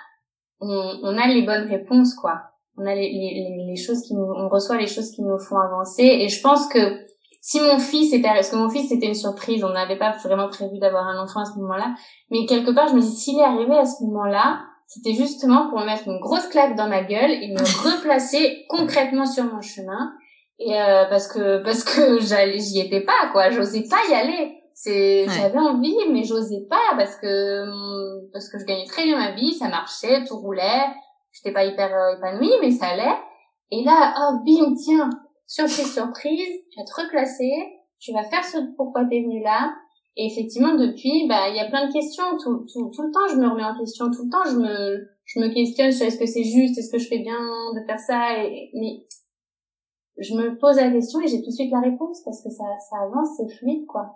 [SPEAKER 2] on, on a les bonnes réponses quoi on a les, les, les, choses qui nous, on reçoit les choses qui nous font avancer. Et je pense que si mon fils était, parce que mon fils c'était une surprise, on n'avait pas vraiment prévu d'avoir un enfant à ce moment-là, mais quelque part je me dis s'il est arrivé à ce moment-là, c'était justement pour me mettre une grosse claque dans ma gueule et me replacer concrètement sur mon chemin. Et euh, parce que parce que j'y étais pas quoi, j'osais pas y aller. C'est j'avais envie mais j'osais pas parce que parce que je gagnais très bien ma vie, ça marchait, tout roulait j'étais pas hyper euh, épanouie, mais ça allait. Et là, oh, bim, tiens, surprise, surprise, tu vas te reclasser, tu vas faire ce pourquoi t'es venu là. Et effectivement, depuis, bah, il y a plein de questions. Tout, tout, tout le temps, je me remets en question. Tout le temps, je me, je me questionne sur est-ce que c'est juste, est-ce que je fais bien de faire ça. Mais je me pose la question et j'ai tout de suite la réponse parce que ça, ça avance, c'est fluide, quoi.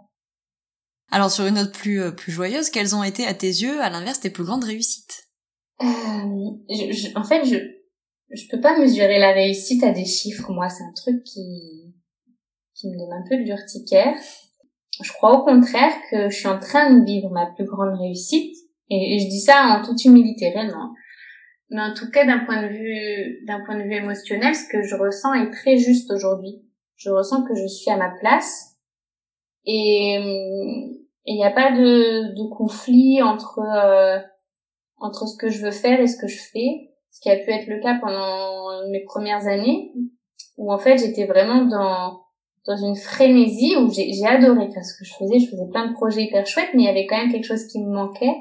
[SPEAKER 1] Alors, sur une note plus, euh, plus joyeuse, quelles ont été, à tes yeux, à l'inverse, tes plus grandes réussites?
[SPEAKER 2] Euh, je, en fait, je je peux pas mesurer la réussite à des chiffres. Moi, c'est un truc qui qui me donne un peu de l'urticaire. Je crois au contraire que je suis en train de vivre ma plus grande réussite. Et, je dis ça en toute humilité, réellement. Mais en tout cas, d'un point de vue, d'un point de vue émotionnel, ce que je ressens est très juste aujourd'hui. Je ressens que je suis à ma place. Et il n'y a pas de, de conflit entre euh, entre ce que je veux faire et ce que je fais, ce qui a pu être le cas pendant mes premières années, où en fait j'étais vraiment dans dans une frénésie où j'ai adoré faire ce que je faisais, je faisais plein de projets hyper chouettes, mais il y avait quand même quelque chose qui me manquait.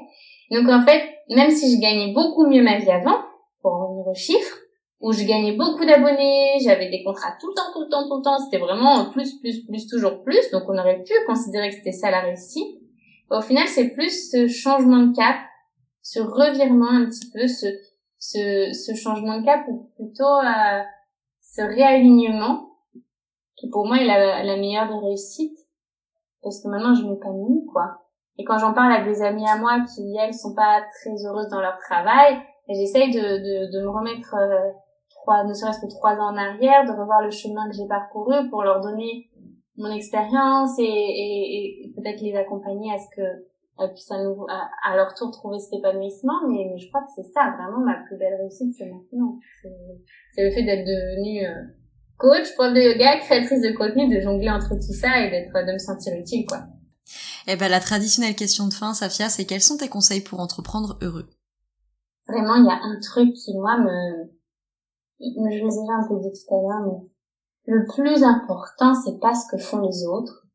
[SPEAKER 2] Donc en fait, même si je gagnais beaucoup mieux ma vie avant, pour en revenir aux chiffres, où je gagnais beaucoup d'abonnés, j'avais des contrats tout le temps, tout le temps, tout le temps, c'était vraiment plus, plus, plus, toujours plus, donc on aurait pu considérer que c'était ça la réussite. Au final, c'est plus ce changement de cap ce revirement un petit peu, ce, ce, ce changement de cap ou plutôt euh, ce réalignement qui pour moi est la, la meilleure des réussites parce que maintenant je m'épanouis quoi. Et quand j'en parle à des amis à moi qui elles sont pas très heureuses dans leur travail, j'essaye de, de, de me remettre euh, trois, ne serait-ce que trois ans en arrière, de revoir le chemin que j'ai parcouru pour leur donner mon expérience et, et, et peut-être les accompagner à ce que puissent à, nouveau, à, leur tour trouver cet épanouissement. Mais, je crois que c'est ça, vraiment, ma plus belle réussite, c'est maintenant. C'est le fait d'être devenue euh, coach, prof de yoga, créatrice de contenu, de jongler entre tout ça et d'être, de me sentir utile, quoi.
[SPEAKER 1] Eh ben, la traditionnelle question de fin, Safia, c'est quels sont tes conseils pour entreprendre heureux?
[SPEAKER 2] Vraiment, il y a un truc qui, moi, me, je l'ai déjà un peu dit tout à l'heure, mais le plus important, c'est pas ce que font les autres,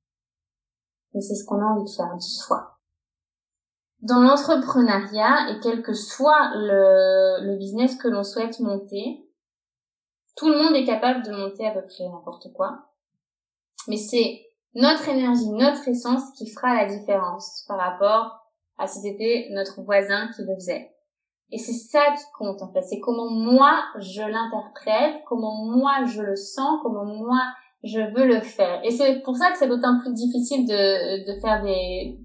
[SPEAKER 2] mais c'est ce qu'on a envie de faire du soi dans l'entrepreneuriat et quel que soit le, le business que l'on souhaite monter, tout le monde est capable de monter à peu près n'importe quoi. Mais c'est notre énergie, notre essence qui fera la différence par rapport à si c'était notre voisin qui le faisait. Et c'est ça qui compte en fait, c'est comment moi je l'interprète, comment moi je le sens, comment moi je veux le faire. Et c'est pour ça que c'est d'autant plus difficile de, de faire des,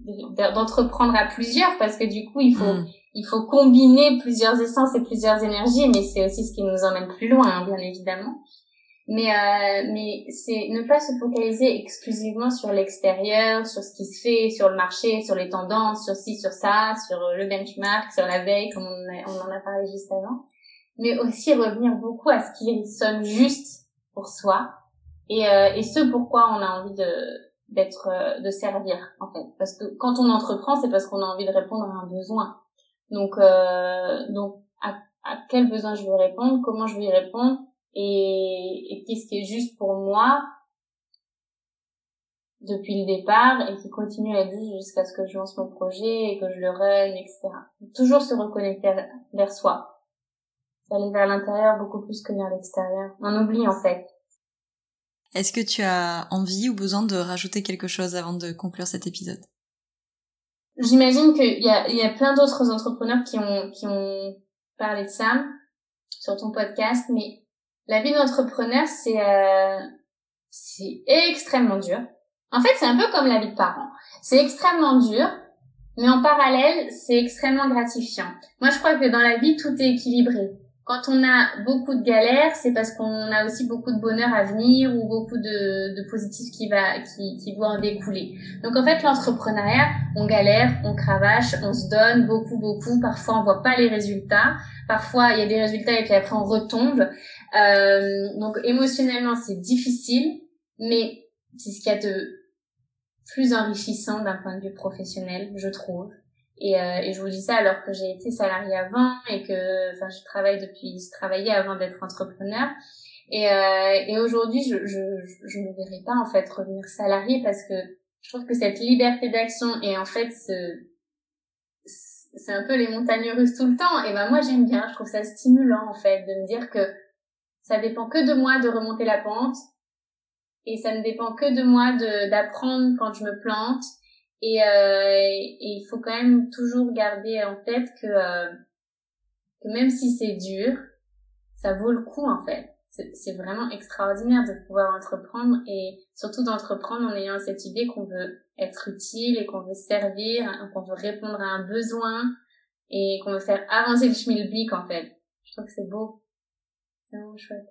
[SPEAKER 2] d'entreprendre à plusieurs parce que du coup il faut, mm. il faut combiner plusieurs essences et plusieurs énergies, mais c'est aussi ce qui nous emmène plus loin, hein, bien évidemment. Mais, euh, mais c'est ne pas se focaliser exclusivement sur l'extérieur, sur ce qui se fait, sur le marché, sur les tendances, sur ci, sur ça, sur le benchmark, sur la veille, comme on, on en a parlé juste avant. Mais aussi revenir beaucoup à ce qui sonne juste pour soi et, euh, et ce pourquoi on a envie de d'être euh, de servir en fait parce que quand on entreprend c'est parce qu'on a envie de répondre à un besoin donc euh, donc à, à quel besoin je veux répondre comment je vais y répondre et, et qu'est-ce qui est juste pour moi depuis le départ et qui continue à être jusqu'à ce que je lance mon projet et que je le run, etc. Toujours se reconnecter vers soi. Aller vers l'intérieur beaucoup plus que vers l'extérieur. On oublie en fait.
[SPEAKER 1] Est-ce que tu as envie ou besoin de rajouter quelque chose avant de conclure cet épisode?
[SPEAKER 2] J'imagine qu'il y a, plein d'autres entrepreneurs qui ont, qui ont parlé de ça sur ton podcast, mais la vie d'entrepreneur, c'est euh, c'est extrêmement dur. En fait, c'est un peu comme la vie de parent. C'est extrêmement dur, mais en parallèle, c'est extrêmement gratifiant. Moi, je crois que dans la vie, tout est équilibré. Quand on a beaucoup de galères, c'est parce qu'on a aussi beaucoup de bonheur à venir ou beaucoup de, de positif qui va, qui, qui doit en découler. Donc en fait, l'entrepreneuriat, on galère, on cravache, on se donne beaucoup, beaucoup. Parfois, on voit pas les résultats. Parfois, il y a des résultats et puis après, on retombe. Euh, donc émotionnellement, c'est difficile, mais c'est ce qu'il y a de plus enrichissant d'un point de vue professionnel, je trouve. Et, euh, et je vous dis ça alors que j'ai été salariée avant et que, enfin, je travaille depuis, je travaillais avant d'être entrepreneur. Et, euh, et aujourd'hui, je, je, je ne verrai pas en fait revenir salariée parce que je trouve que cette liberté d'action et en fait ce, c'est un peu les montagnes russes tout le temps. Et ben moi j'aime bien, je trouve ça stimulant en fait de me dire que ça dépend que de moi de remonter la pente et ça ne dépend que de moi de d'apprendre quand je me plante et, euh, il faut quand même toujours garder en tête que, euh, que même si c'est dur, ça vaut le coup en fait. C'est vraiment extraordinaire de pouvoir entreprendre et surtout d'entreprendre en ayant cette idée qu'on veut être utile et qu'on veut servir, qu'on veut répondre à un besoin et qu'on veut faire avancer le schmilblick en fait. Je trouve que c'est beau. C'est vraiment chouette.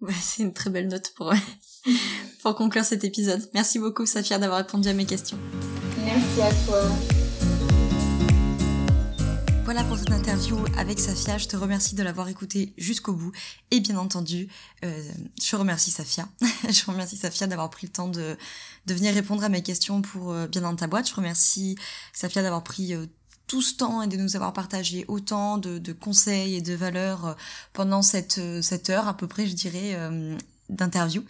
[SPEAKER 1] Ouais, c'est une très belle note pour, pour conclure cet épisode. Merci beaucoup Safia d'avoir répondu à mes questions.
[SPEAKER 2] Merci à toi.
[SPEAKER 1] Voilà pour cette interview avec Safia. Je te remercie de l'avoir écoutée jusqu'au bout. Et bien entendu, euh, je remercie Safia. je remercie Safia d'avoir pris le temps de, de venir répondre à mes questions pour euh, Bien dans ta boîte. Je remercie Safia d'avoir pris euh, tout ce temps et de nous avoir partagé autant de, de conseils et de valeurs pendant cette, cette heure à peu près, je dirais, d'interview.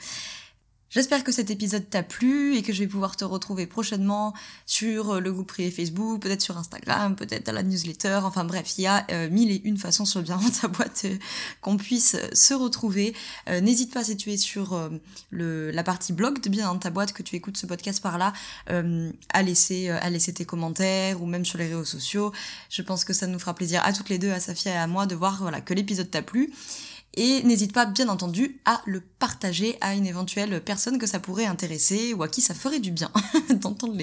[SPEAKER 1] J'espère que cet épisode t'a plu et que je vais pouvoir te retrouver prochainement sur le groupe privé Facebook, peut-être sur Instagram, peut-être dans la newsletter. Enfin bref, il y a euh, mille et une façons sur bien dans ta boîte euh, qu'on puisse se retrouver. Euh, n'hésite pas si tu es sur le, la partie blog de bien dans ta boîte, que tu écoutes ce podcast par là, à laisser à laisser tes commentaires ou même sur les réseaux sociaux. Je pense que ça nous fera plaisir à toutes les deux, à Safia et à moi, de voir voilà que l'épisode t'a plu. Et n'hésite pas, bien entendu, à le partager à une éventuelle personne que ça pourrait intéresser ou à qui ça ferait du bien d'entendre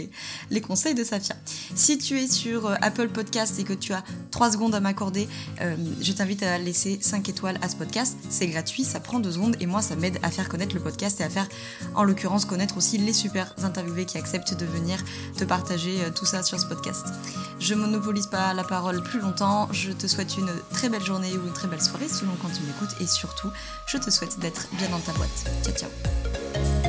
[SPEAKER 1] les, conseils de Safia. Si tu es sur euh, Apple Podcast et que tu as 3 secondes à m'accorder, euh, je t'invite à laisser 5 étoiles à ce podcast. C'est gratuit, ça prend 2 secondes et moi ça m'aide à faire connaître le podcast et à faire, en l'occurrence, connaître aussi les super interviewés qui acceptent de venir te partager euh, tout ça sur ce podcast. Je monopolise pas la parole plus longtemps, je te souhaite une très belle journée ou une très belle soirée selon quand tu m'écoutes et surtout, je te souhaite d'être bien dans ta boîte. Ciao ciao